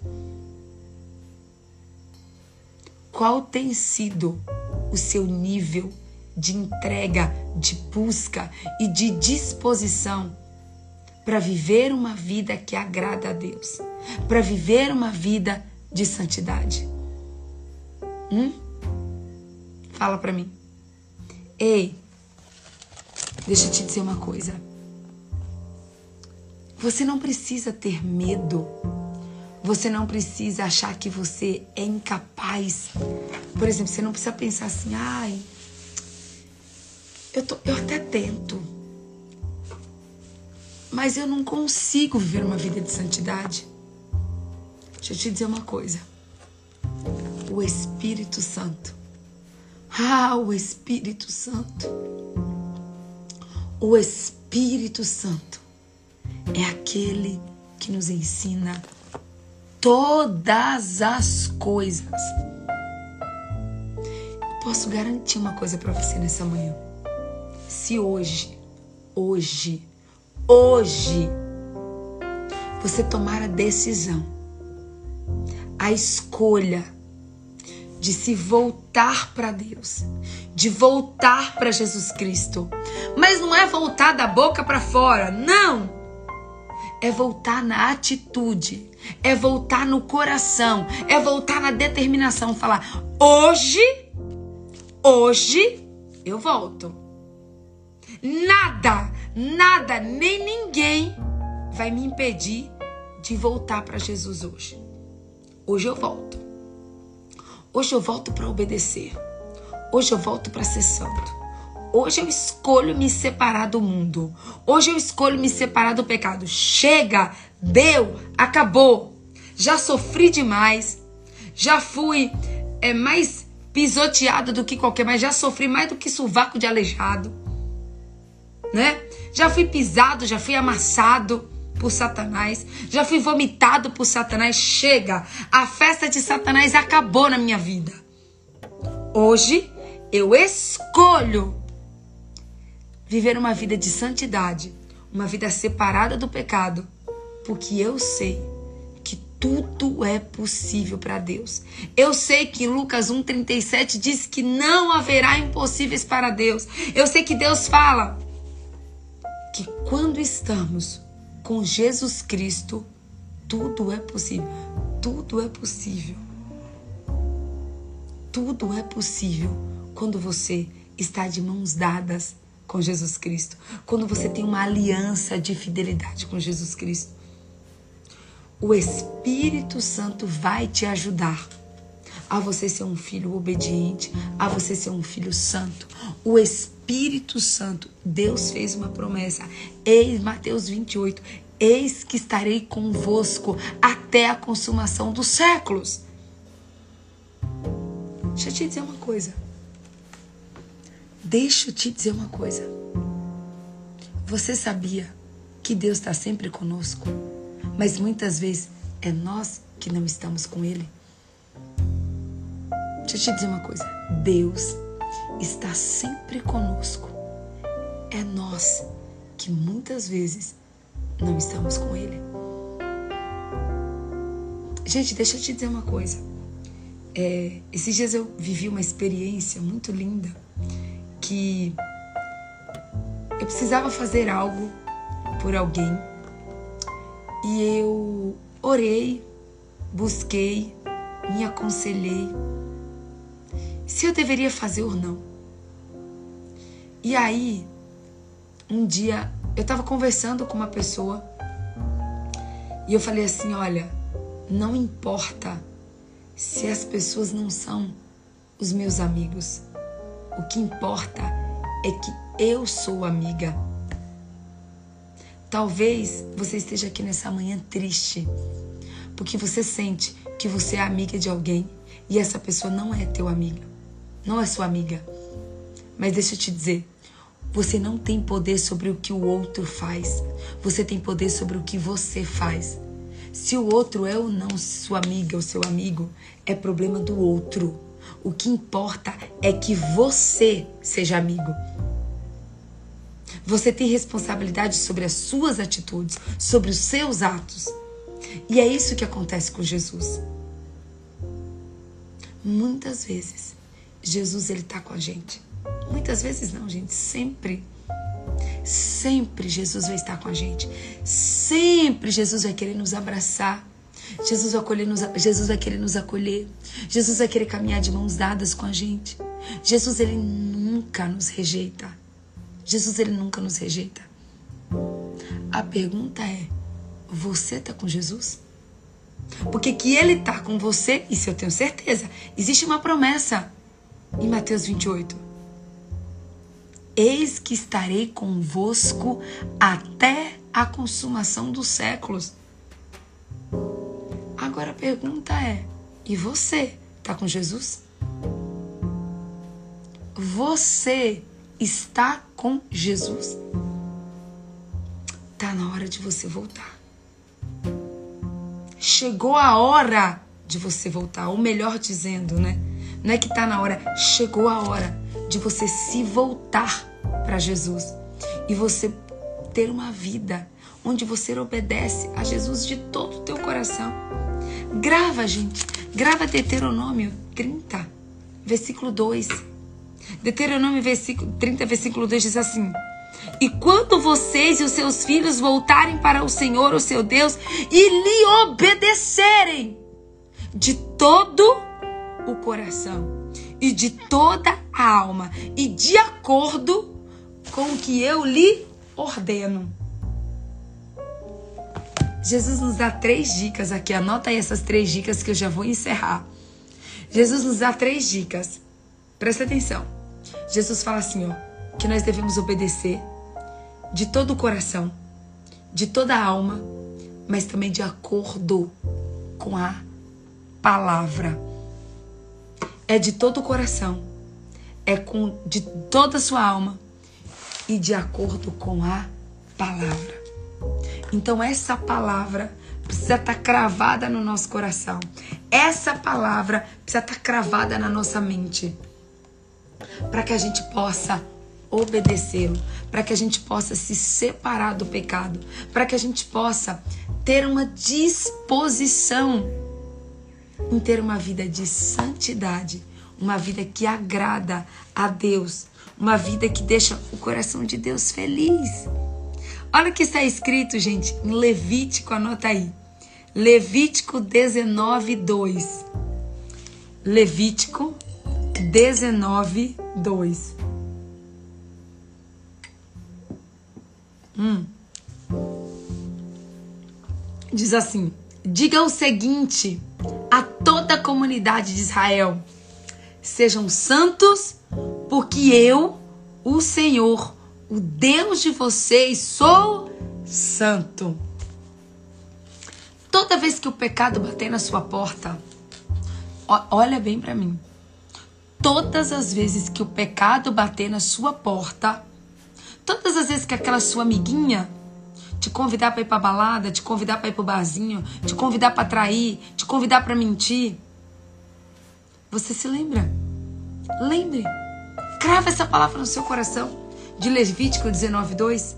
Qual tem sido o seu nível de entrega, de busca e de disposição para viver uma vida que agrada a Deus, para viver uma vida de santidade. Hum? Fala para mim. Ei, deixa eu te dizer uma coisa. Você não precisa ter medo. Você não precisa achar que você é incapaz. Por exemplo, você não precisa pensar assim, ai, eu, tô, eu até tento, mas eu não consigo viver uma vida de santidade. Deixa eu te dizer uma coisa. O Espírito Santo. Ah, o Espírito Santo. O Espírito Santo é aquele que nos ensina todas as coisas. Eu posso garantir uma coisa para você nessa manhã. Se hoje, hoje, hoje, você tomar a decisão, a escolha de se voltar para Deus, de voltar para Jesus Cristo. Mas não é voltar da boca para fora, não. É voltar na atitude, é voltar no coração, é voltar na determinação, falar: hoje, hoje eu volto. Nada, nada, nem ninguém vai me impedir de voltar para Jesus hoje. Hoje eu volto. Hoje eu volto para obedecer. Hoje eu volto para ser santo. Hoje eu escolho me separar do mundo. Hoje eu escolho me separar do pecado. Chega, deu, acabou. Já sofri demais. Já fui é, mais pisoteado do que qualquer, mas já sofri mais do que sovaco de aleijado né? Já fui pisado, já fui amassado por Satanás, já fui vomitado por Satanás. Chega, a festa de Satanás acabou na minha vida. Hoje eu escolho viver uma vida de santidade, uma vida separada do pecado, porque eu sei que tudo é possível para Deus. Eu sei que Lucas 1:37 diz que não haverá impossíveis para Deus. Eu sei que Deus fala que quando estamos com Jesus Cristo, tudo é possível. Tudo é possível. Tudo é possível quando você está de mãos dadas com Jesus Cristo, quando você tem uma aliança de fidelidade com Jesus Cristo. O Espírito Santo vai te ajudar a você ser um filho obediente, a você ser um filho santo. O Espírito Santo, Deus fez uma promessa. Eis Mateus 28, eis que estarei convosco até a consumação dos séculos. Deixa eu te dizer uma coisa. Deixa eu te dizer uma coisa. Você sabia que Deus está sempre conosco, mas muitas vezes é nós que não estamos com Ele? Deixa eu te dizer uma coisa: Deus está sempre conosco. É nós que muitas vezes não estamos com Ele. Gente, deixa eu te dizer uma coisa. É, esses dias eu vivi uma experiência muito linda que eu precisava fazer algo por alguém e eu orei, busquei, me aconselhei se eu deveria fazer ou não. E aí, um dia, eu estava conversando com uma pessoa e eu falei assim: olha, não importa se as pessoas não são os meus amigos. O que importa é que eu sou amiga. Talvez você esteja aqui nessa manhã triste, porque você sente que você é amiga de alguém e essa pessoa não é teu amiga não é sua amiga. Mas deixa eu te dizer, você não tem poder sobre o que o outro faz. Você tem poder sobre o que você faz. Se o outro é ou não sua amiga ou seu amigo, é problema do outro. O que importa é que você seja amigo. Você tem responsabilidade sobre as suas atitudes, sobre os seus atos. E é isso que acontece com Jesus. muitas vezes Jesus ele tá com a gente. Muitas vezes não, gente, sempre. Sempre Jesus vai estar com a gente. Sempre Jesus vai querer nos abraçar. Jesus vai, acolher, nos, Jesus vai querer nos acolher. Jesus vai querer caminhar de mãos dadas com a gente. Jesus, ele nunca nos rejeita. Jesus, ele nunca nos rejeita. A pergunta é: você está com Jesus? Porque que ele está com você, isso eu tenho certeza. Existe uma promessa em Mateus 28. Eis que estarei convosco até a consumação dos séculos. Agora a pergunta é: e você está com Jesus? Você está com Jesus? Tá na hora de você voltar. Chegou a hora de você voltar, ou melhor dizendo, né? Não é que tá na hora, chegou a hora de você se voltar para Jesus e você ter uma vida onde você obedece a Jesus de todo o teu coração. Grava, gente. Grava Deuteronômio 30, versículo 2. Deuteronômio versículo, 30, versículo 2 diz assim: E quando vocês e os seus filhos voltarem para o Senhor, o seu Deus, e lhe obedecerem de todo o coração e de toda a alma e de acordo com o que eu lhe ordeno. Jesus nos dá três dicas aqui. Anota aí essas três dicas que eu já vou encerrar. Jesus nos dá três dicas. Presta atenção. Jesus fala assim, ó, que nós devemos obedecer de todo o coração, de toda a alma, mas também de acordo com a palavra. É de todo o coração, é com de toda a sua alma e de acordo com a palavra. Então essa palavra precisa estar cravada no nosso coração. Essa palavra precisa estar cravada na nossa mente para que a gente possa obedecê-lo, para que a gente possa se separar do pecado, para que a gente possa ter uma disposição em ter uma vida de santidade, uma vida que agrada a Deus, uma vida que deixa o coração de Deus feliz. Olha o que está escrito, gente, em Levítico, anota aí. Levítico 19, 2. Levítico 19, 2. Hum. Diz assim: Diga o seguinte a toda a comunidade de Israel: Sejam santos, porque eu, o Senhor, o Deus de vocês, sou santo. Toda vez que o pecado bater na sua porta, olha bem para mim. Todas as vezes que o pecado bater na sua porta, todas as vezes que aquela sua amiguinha te convidar para ir para balada, te convidar para ir pro barzinho, te convidar para trair, te convidar para mentir, você se lembra? Lembre. Crava essa palavra no seu coração. De Levítico 19:2.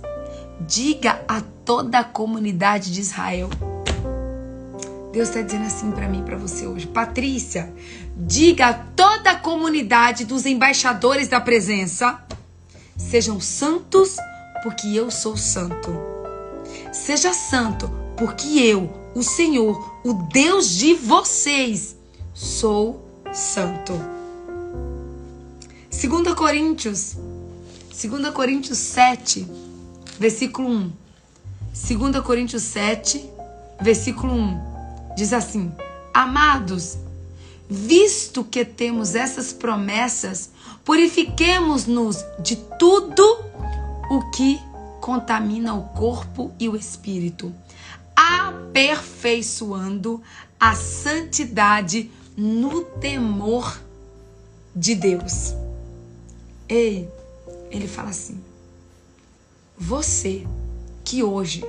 Diga a toda a comunidade de Israel. Deus está dizendo assim para mim, para você hoje. Patrícia, diga a toda a comunidade dos embaixadores da presença: sejam santos, porque eu sou santo. Seja santo, porque eu, o Senhor, o Deus de vocês, sou santo. 2 Coríntios, 2 Coríntios 7, versículo 1. 2 Coríntios 7, versículo 1. Diz assim: Amados, visto que temos essas promessas, purifiquemos-nos de tudo o que contamina o corpo e o espírito, aperfeiçoando a santidade no temor de Deus. Ei, ele fala assim: você que hoje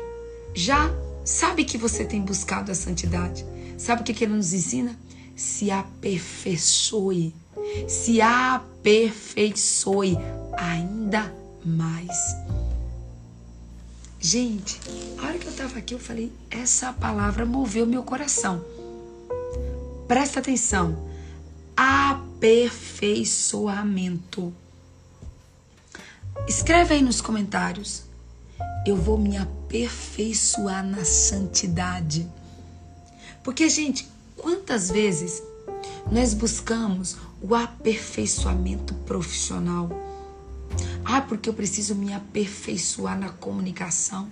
já sabe que você tem buscado a santidade, sabe o que, que ele nos ensina? Se aperfeiçoe, se aperfeiçoe ainda mais. Gente, a hora que eu estava aqui, eu falei: essa palavra moveu meu coração. Presta atenção. aperfeiçoamento. Escreve aí nos comentários. Eu vou me aperfeiçoar na santidade. Porque, gente, quantas vezes nós buscamos o aperfeiçoamento profissional? Ah, porque eu preciso me aperfeiçoar na comunicação.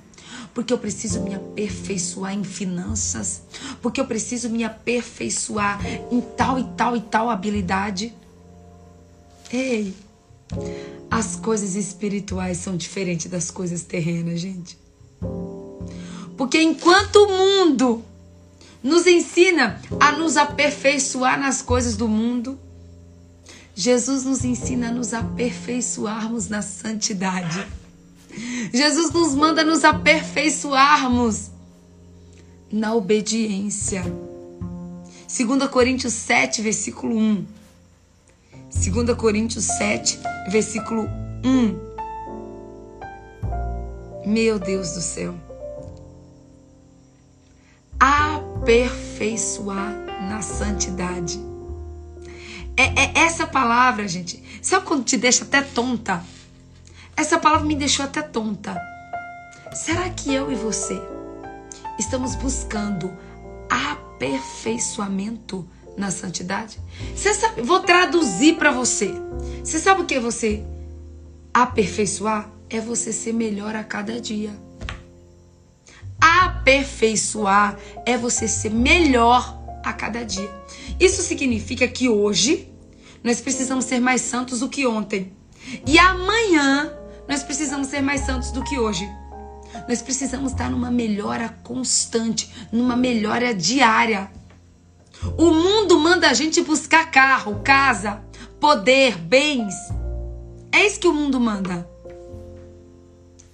Porque eu preciso me aperfeiçoar em finanças. Porque eu preciso me aperfeiçoar em tal e tal e tal habilidade. Ei, as coisas espirituais são diferentes das coisas terrenas, gente. Porque enquanto o mundo nos ensina a nos aperfeiçoar nas coisas do mundo, Jesus nos ensina a nos aperfeiçoarmos na santidade. Jesus nos manda nos aperfeiçoarmos na obediência. 2 Coríntios 7, versículo 1. 2 Coríntios 7, versículo 1. Meu Deus do céu. Aperfeiçoar na santidade. É, é, essa palavra, gente. Sabe quando te deixa até tonta? Essa palavra me deixou até tonta. Será que eu e você estamos buscando aperfeiçoamento na santidade? Você sabe, vou traduzir para você. Você sabe o que é você aperfeiçoar? É você ser melhor a cada dia. Aperfeiçoar é você ser melhor a cada dia. Isso significa que hoje nós precisamos ser mais santos do que ontem. E amanhã nós precisamos ser mais santos do que hoje. Nós precisamos estar numa melhora constante, numa melhora diária. O mundo manda a gente buscar carro, casa, poder, bens. É isso que o mundo manda.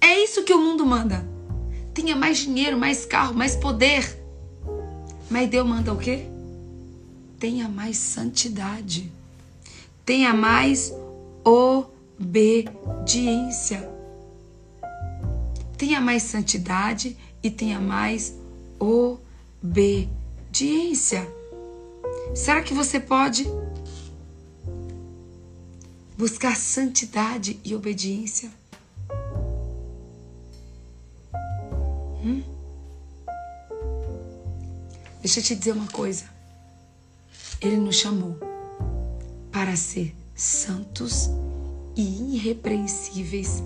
É isso que o mundo manda. Tenha mais dinheiro, mais carro, mais poder. Mas Deus manda o quê? Tenha mais santidade. Tenha mais obediência. Tenha mais santidade e tenha mais obediência. Será que você pode buscar santidade e obediência? Hum? Deixa eu te dizer uma coisa. Ele nos chamou para ser santos e irrepreensíveis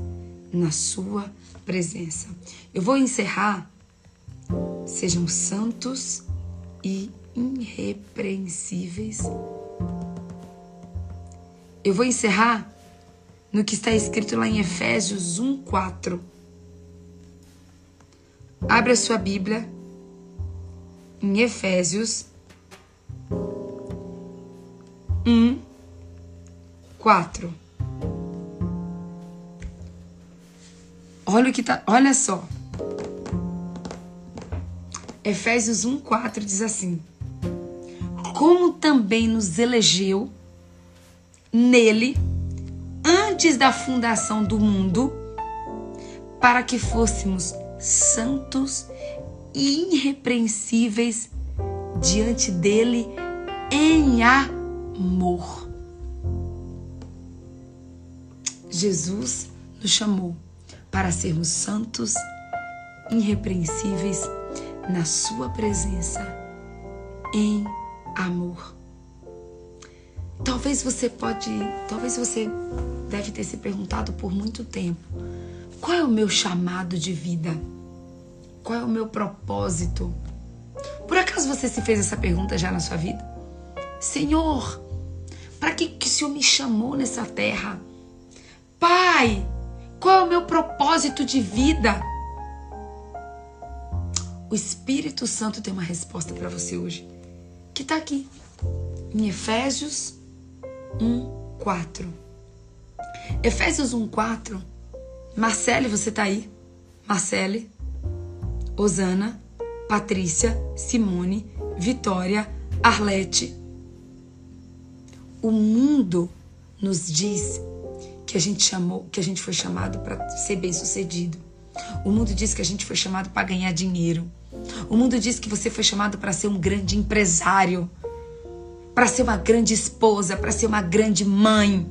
na sua presença. Eu vou encerrar. Sejam santos e irrepreensíveis. Eu vou encerrar no que está escrito lá em Efésios 1:4. Abra sua Bíblia em Efésios 1 4. Olha o que tá, olha só. Efésios 1:4 diz assim: como também nos elegeu nele antes da fundação do mundo, para que fôssemos santos e irrepreensíveis diante dele em amor. Jesus nos chamou para sermos santos, irrepreensíveis na sua presença em amor. Talvez você pode, talvez você deve ter se perguntado por muito tempo: qual é o meu chamado de vida? Qual é o meu propósito? Por acaso você se fez essa pergunta já na sua vida? Senhor, para que, que o Senhor me chamou nessa terra? Pai, qual é o meu propósito de vida? O Espírito Santo tem uma resposta para você hoje que está aqui em Efésios 1, 4. Efésios 1, 4. Marcele, você está aí? Marcele, Osana, Patrícia, Simone, Vitória, Arlete. O mundo nos diz que a gente chamou, que a gente foi chamado para ser bem-sucedido. O mundo diz que a gente foi chamado para ganhar dinheiro. O mundo diz que você foi chamado para ser um grande empresário. para ser uma grande esposa, para ser uma grande mãe.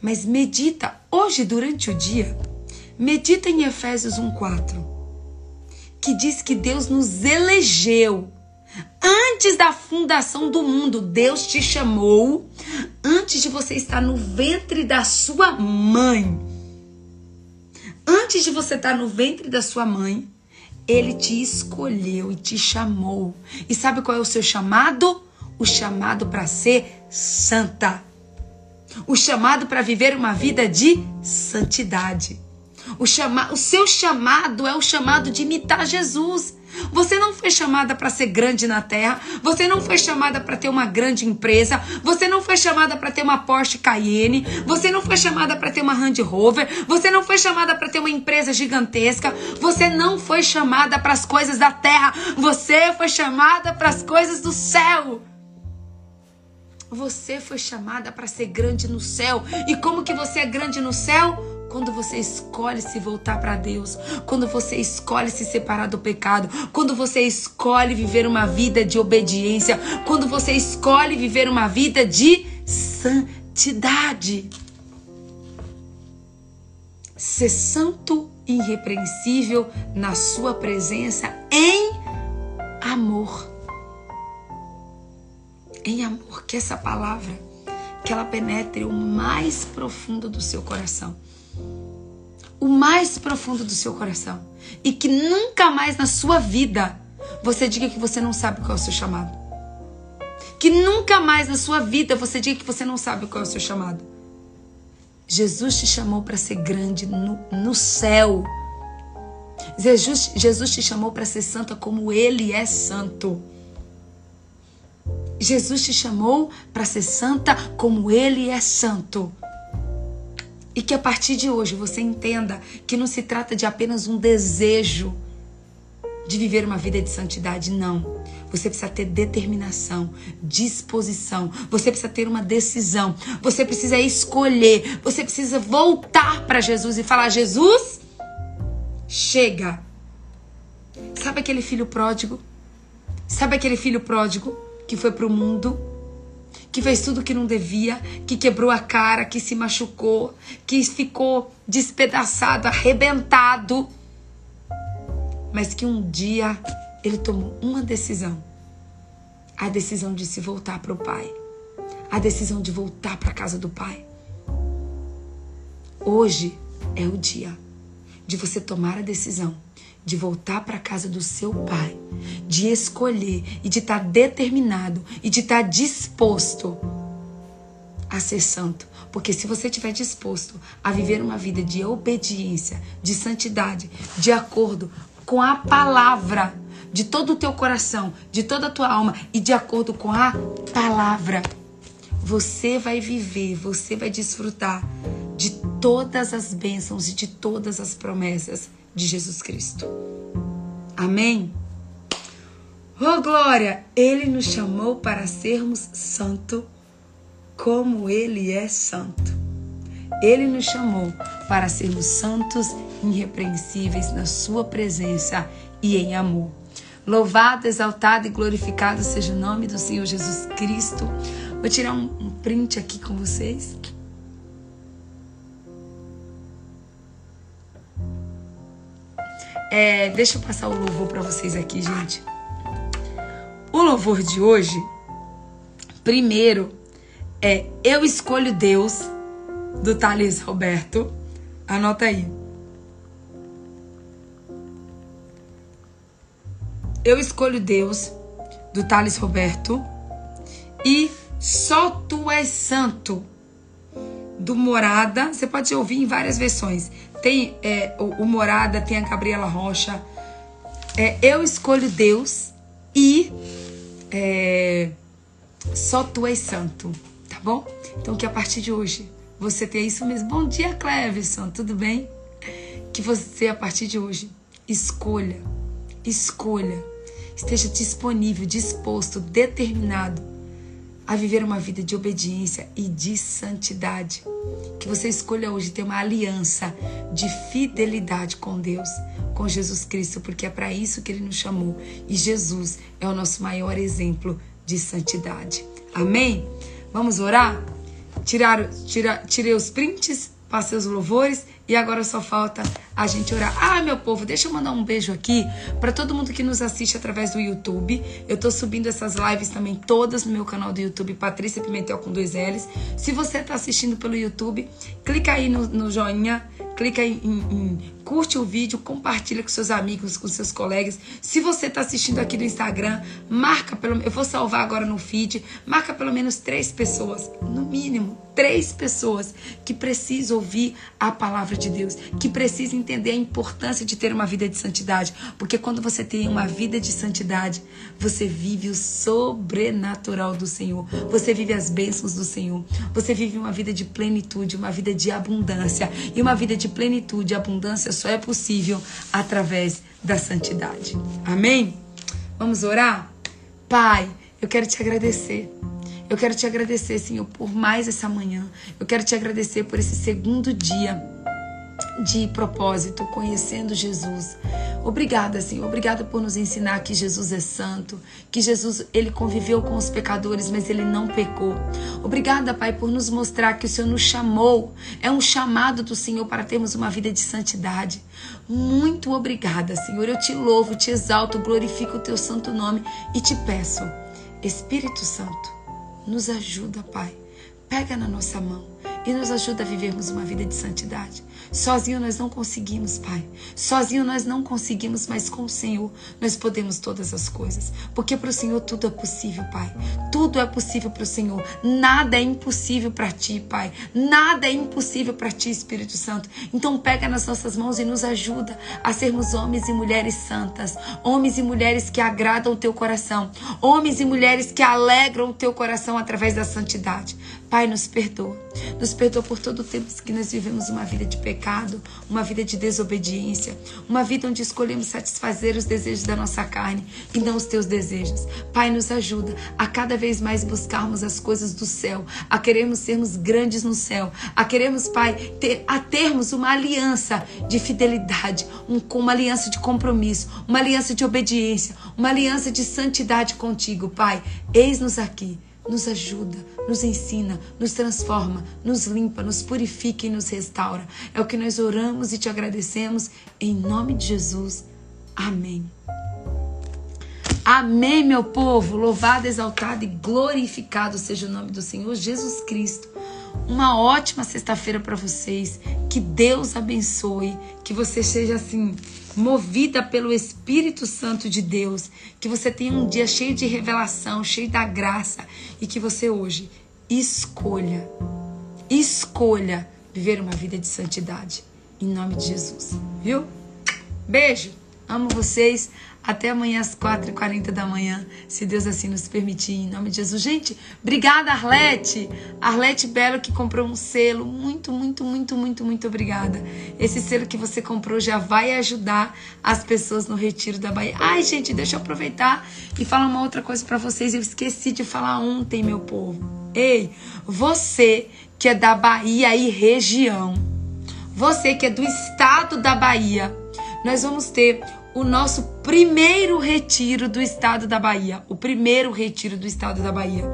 Mas medita hoje durante o dia. Medita em Efésios 1:4, que diz que Deus nos elegeu antes da fundação do mundo. Deus te chamou antes de você estar no ventre da sua mãe. Antes de você estar no ventre da sua mãe, ele te escolheu e te chamou. E sabe qual é o seu chamado? O chamado para ser santa. O chamado para viver uma vida de santidade. O, chama, o seu chamado é o chamado de imitar Jesus. Você não foi chamada para ser grande na terra. Você não foi chamada para ter uma grande empresa. Você não foi chamada para ter uma Porsche Cayenne. Você não foi chamada para ter uma Land Rover. Você não foi chamada para ter uma empresa gigantesca. Você não foi chamada para as coisas da terra. Você foi chamada para as coisas do céu. Você foi chamada para ser grande no céu. E como que você é grande no céu? Quando você escolhe se voltar para Deus, quando você escolhe se separar do pecado, quando você escolhe viver uma vida de obediência, quando você escolhe viver uma vida de santidade. Ser santo e irrepreensível na sua presença em amor. Em amor, que essa palavra que ela penetre o mais profundo do seu coração o mais profundo do seu coração. E que nunca mais na sua vida você diga que você não sabe qual é o seu chamado. Que nunca mais na sua vida você diga que você não sabe qual é o seu chamado. Jesus te chamou para ser grande no, no céu. Jesus, Jesus te chamou para ser santa como Ele é santo. Jesus te chamou para ser santa como Ele é santo. E que a partir de hoje você entenda que não se trata de apenas um desejo de viver uma vida de santidade, não. Você precisa ter determinação, disposição, você precisa ter uma decisão, você precisa escolher, você precisa voltar para Jesus e falar: Jesus, chega. Sabe aquele filho pródigo? Sabe aquele filho pródigo que foi para o mundo? Que fez tudo que não devia, que quebrou a cara, que se machucou, que ficou despedaçado, arrebentado, mas que um dia ele tomou uma decisão. A decisão de se voltar para o Pai, a decisão de voltar para a casa do Pai. Hoje é o dia de você tomar a decisão de voltar para a casa do seu pai, de escolher e de estar tá determinado e de estar tá disposto a ser santo. Porque se você estiver disposto a viver uma vida de obediência, de santidade, de acordo com a palavra, de todo o teu coração, de toda a tua alma e de acordo com a palavra, você vai viver, você vai desfrutar de todas as bênçãos e de todas as promessas de Jesus Cristo. Amém? Oh glória! Ele nos chamou para sermos santo como ele é santo. Ele nos chamou para sermos santos, irrepreensíveis na sua presença e em amor. Louvado, exaltado e glorificado seja o nome do Senhor Jesus Cristo. Vou tirar um, print aqui com vocês. É, deixa eu passar o louvor para vocês aqui, gente. O louvor de hoje, primeiro, é Eu Escolho Deus, do Thales Roberto. Anota aí. Eu Escolho Deus, do Thales Roberto. E Só Tu És Santo, do Morada. Você pode ouvir em várias versões. Tem é, o, o, Morada, tem a Gabriela Rocha. É, eu escolho Deus e é, só tu és santo, tá bom? Então que a partir de hoje você tenha isso mesmo. Bom dia, Cleverson, tudo bem? Que você a partir de hoje escolha, escolha, esteja disponível, disposto, determinado a viver uma vida de obediência e de santidade. Que você escolha hoje ter uma aliança de fidelidade com Deus, com Jesus Cristo, porque é para isso que ele nos chamou. E Jesus é o nosso maior exemplo de santidade. Amém? Vamos orar? Tirar, tira, tirei os prints, passei os louvores e agora só falta a gente orar. Ah, meu povo, deixa eu mandar um beijo aqui para todo mundo que nos assiste através do YouTube. Eu tô subindo essas lives também todas no meu canal do YouTube, Patrícia Pimentel com dois L's. Se você tá assistindo pelo YouTube, clica aí no, no joinha, clica em, em, em, curte o vídeo, compartilha com seus amigos, com seus colegas. Se você está assistindo aqui no Instagram, marca pelo eu vou salvar agora no feed, marca pelo menos três pessoas, no mínimo três pessoas que precisam ouvir a palavra de Deus, que precisam entender a importância de ter uma vida de santidade, porque quando você tem uma vida de santidade, você vive o sobrenatural do Senhor, você vive as bênçãos do Senhor, você vive uma vida de plenitude, uma vida de abundância e uma vida de plenitude, abundância só é possível através da santidade. Amém? Vamos orar? Pai, eu quero te agradecer. Eu quero te agradecer, Senhor, por mais essa manhã. Eu quero te agradecer por esse segundo dia de propósito, conhecendo Jesus. Obrigada, Senhor. Obrigada por nos ensinar que Jesus é santo, que Jesus ele conviveu com os pecadores, mas ele não pecou. Obrigada, Pai, por nos mostrar que o Senhor nos chamou. É um chamado do Senhor para termos uma vida de santidade. Muito obrigada, Senhor. Eu te louvo, te exalto, glorifico o teu santo nome e te peço, Espírito Santo, nos ajuda, Pai. Pega na nossa mão e nos ajuda a vivermos uma vida de santidade. Sozinho nós não conseguimos, Pai. Sozinho nós não conseguimos, mas com o Senhor nós podemos todas as coisas. Porque para o Senhor tudo é possível, Pai. Tudo é possível para o Senhor. Nada é impossível para ti, Pai. Nada é impossível para ti, Espírito Santo. Então pega nas nossas mãos e nos ajuda a sermos homens e mulheres santas, homens e mulheres que agradam o teu coração, homens e mulheres que alegram o teu coração através da santidade. Pai, nos perdoa. Nos perdoa por todo o tempo que nós vivemos uma vida de pecado, uma vida de desobediência, uma vida onde escolhemos satisfazer os desejos da nossa carne e não os teus desejos. Pai, nos ajuda a cada vez mais buscarmos as coisas do céu, a queremos sermos grandes no céu, a queremos, Pai, ter, a termos uma aliança de fidelidade, um, uma aliança de compromisso, uma aliança de obediência, uma aliança de santidade contigo, Pai. Eis-nos aqui nos ajuda, nos ensina, nos transforma, nos limpa, nos purifica e nos restaura. É o que nós oramos e te agradecemos em nome de Jesus. Amém. Amém, meu povo. Louvado, exaltado e glorificado seja o nome do Senhor Jesus Cristo. Uma ótima sexta-feira para vocês. Que Deus abençoe. Que você seja assim movida pelo Espírito Santo de Deus, que você tenha um dia cheio de revelação, cheio da graça e que você hoje escolha, escolha viver uma vida de santidade. Em nome de Jesus, viu? Beijo, amo vocês. Até amanhã às 4h40 da manhã, se Deus assim nos permitir, em nome de Jesus. Gente, obrigada, Arlete. Arlete Belo que comprou um selo. Muito, muito, muito, muito, muito obrigada. Esse selo que você comprou já vai ajudar as pessoas no Retiro da Bahia. Ai, gente, deixa eu aproveitar e falar uma outra coisa para vocês. Eu esqueci de falar ontem, meu povo. Ei, você que é da Bahia e região, você que é do estado da Bahia, nós vamos ter o nosso primeiro retiro do estado da Bahia. O primeiro retiro do estado da Bahia.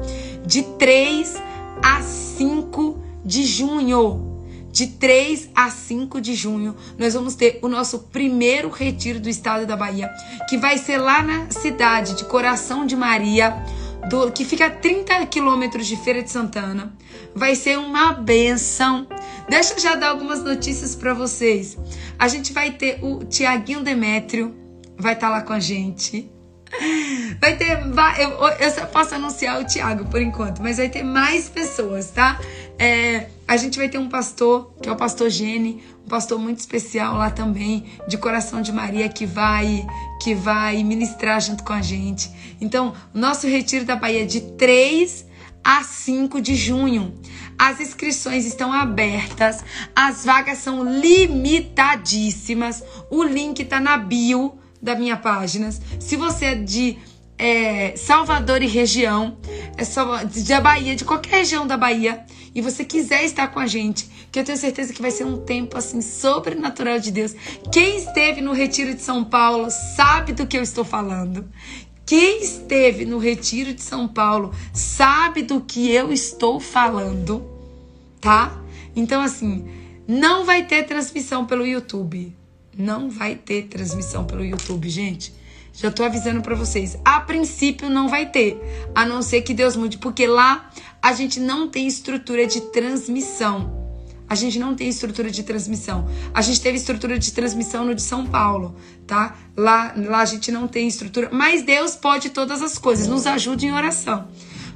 De 3 a 5 de junho. De 3 a 5 de junho, nós vamos ter o nosso primeiro retiro do estado da Bahia, que vai ser lá na cidade de Coração de Maria, do, que fica a 30 quilômetros de Feira de Santana. Vai ser uma benção. Deixa eu já dar algumas notícias para vocês. A gente vai ter o Tiaguinho Demétrio, vai estar tá lá com a gente. Vai ter. Eu, eu só posso anunciar o Tiago por enquanto, mas vai ter mais pessoas, tá? É, a gente vai ter um pastor, que é o pastor Gene, um pastor muito especial lá também, de coração de Maria, que vai que vai ministrar junto com a gente. Então, nosso retiro da Bahia é de 3 a 5 de junho. As inscrições estão abertas, as vagas são limitadíssimas. O link está na bio da minha página. Se você é de é, Salvador e região, é só de Bahia, de qualquer região da Bahia, e você quiser estar com a gente, que eu tenho certeza que vai ser um tempo assim sobrenatural de Deus. Quem esteve no Retiro de São Paulo sabe do que eu estou falando. Quem esteve no retiro de São Paulo sabe do que eu estou falando, tá? Então, assim, não vai ter transmissão pelo YouTube. Não vai ter transmissão pelo YouTube, gente. Já tô avisando para vocês. A princípio não vai ter, a não ser que Deus mude, porque lá a gente não tem estrutura de transmissão. A gente não tem estrutura de transmissão. A gente teve estrutura de transmissão no de São Paulo, tá? Lá, lá a gente não tem estrutura, mas Deus pode todas as coisas. Nos ajude em oração.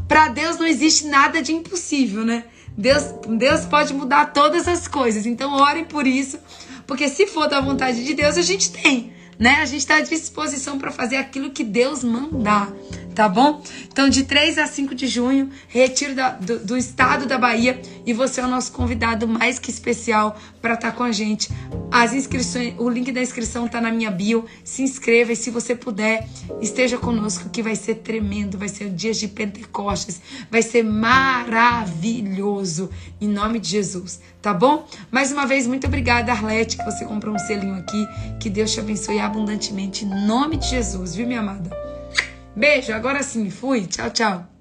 Para Deus não existe nada de impossível, né? Deus, Deus pode mudar todas as coisas. Então ore por isso, porque se for da vontade de Deus, a gente tem né? A gente está à disposição para fazer aquilo que Deus mandar, tá bom? Então, de 3 a 5 de junho, retiro da, do, do, estado da Bahia e você é o nosso convidado mais que especial para estar tá com a gente. As inscrições, o link da inscrição tá na minha bio. Se inscreva e se você puder, esteja conosco que vai ser tremendo, vai ser o dia de Pentecostes, vai ser maravilhoso em nome de Jesus, tá bom? Mais uma vez, muito obrigada, Arlete, que você comprou um selinho aqui. Que Deus te abençoe abundantemente em nome de Jesus, viu, minha amada? Beijo, agora sim, fui. Tchau, tchau.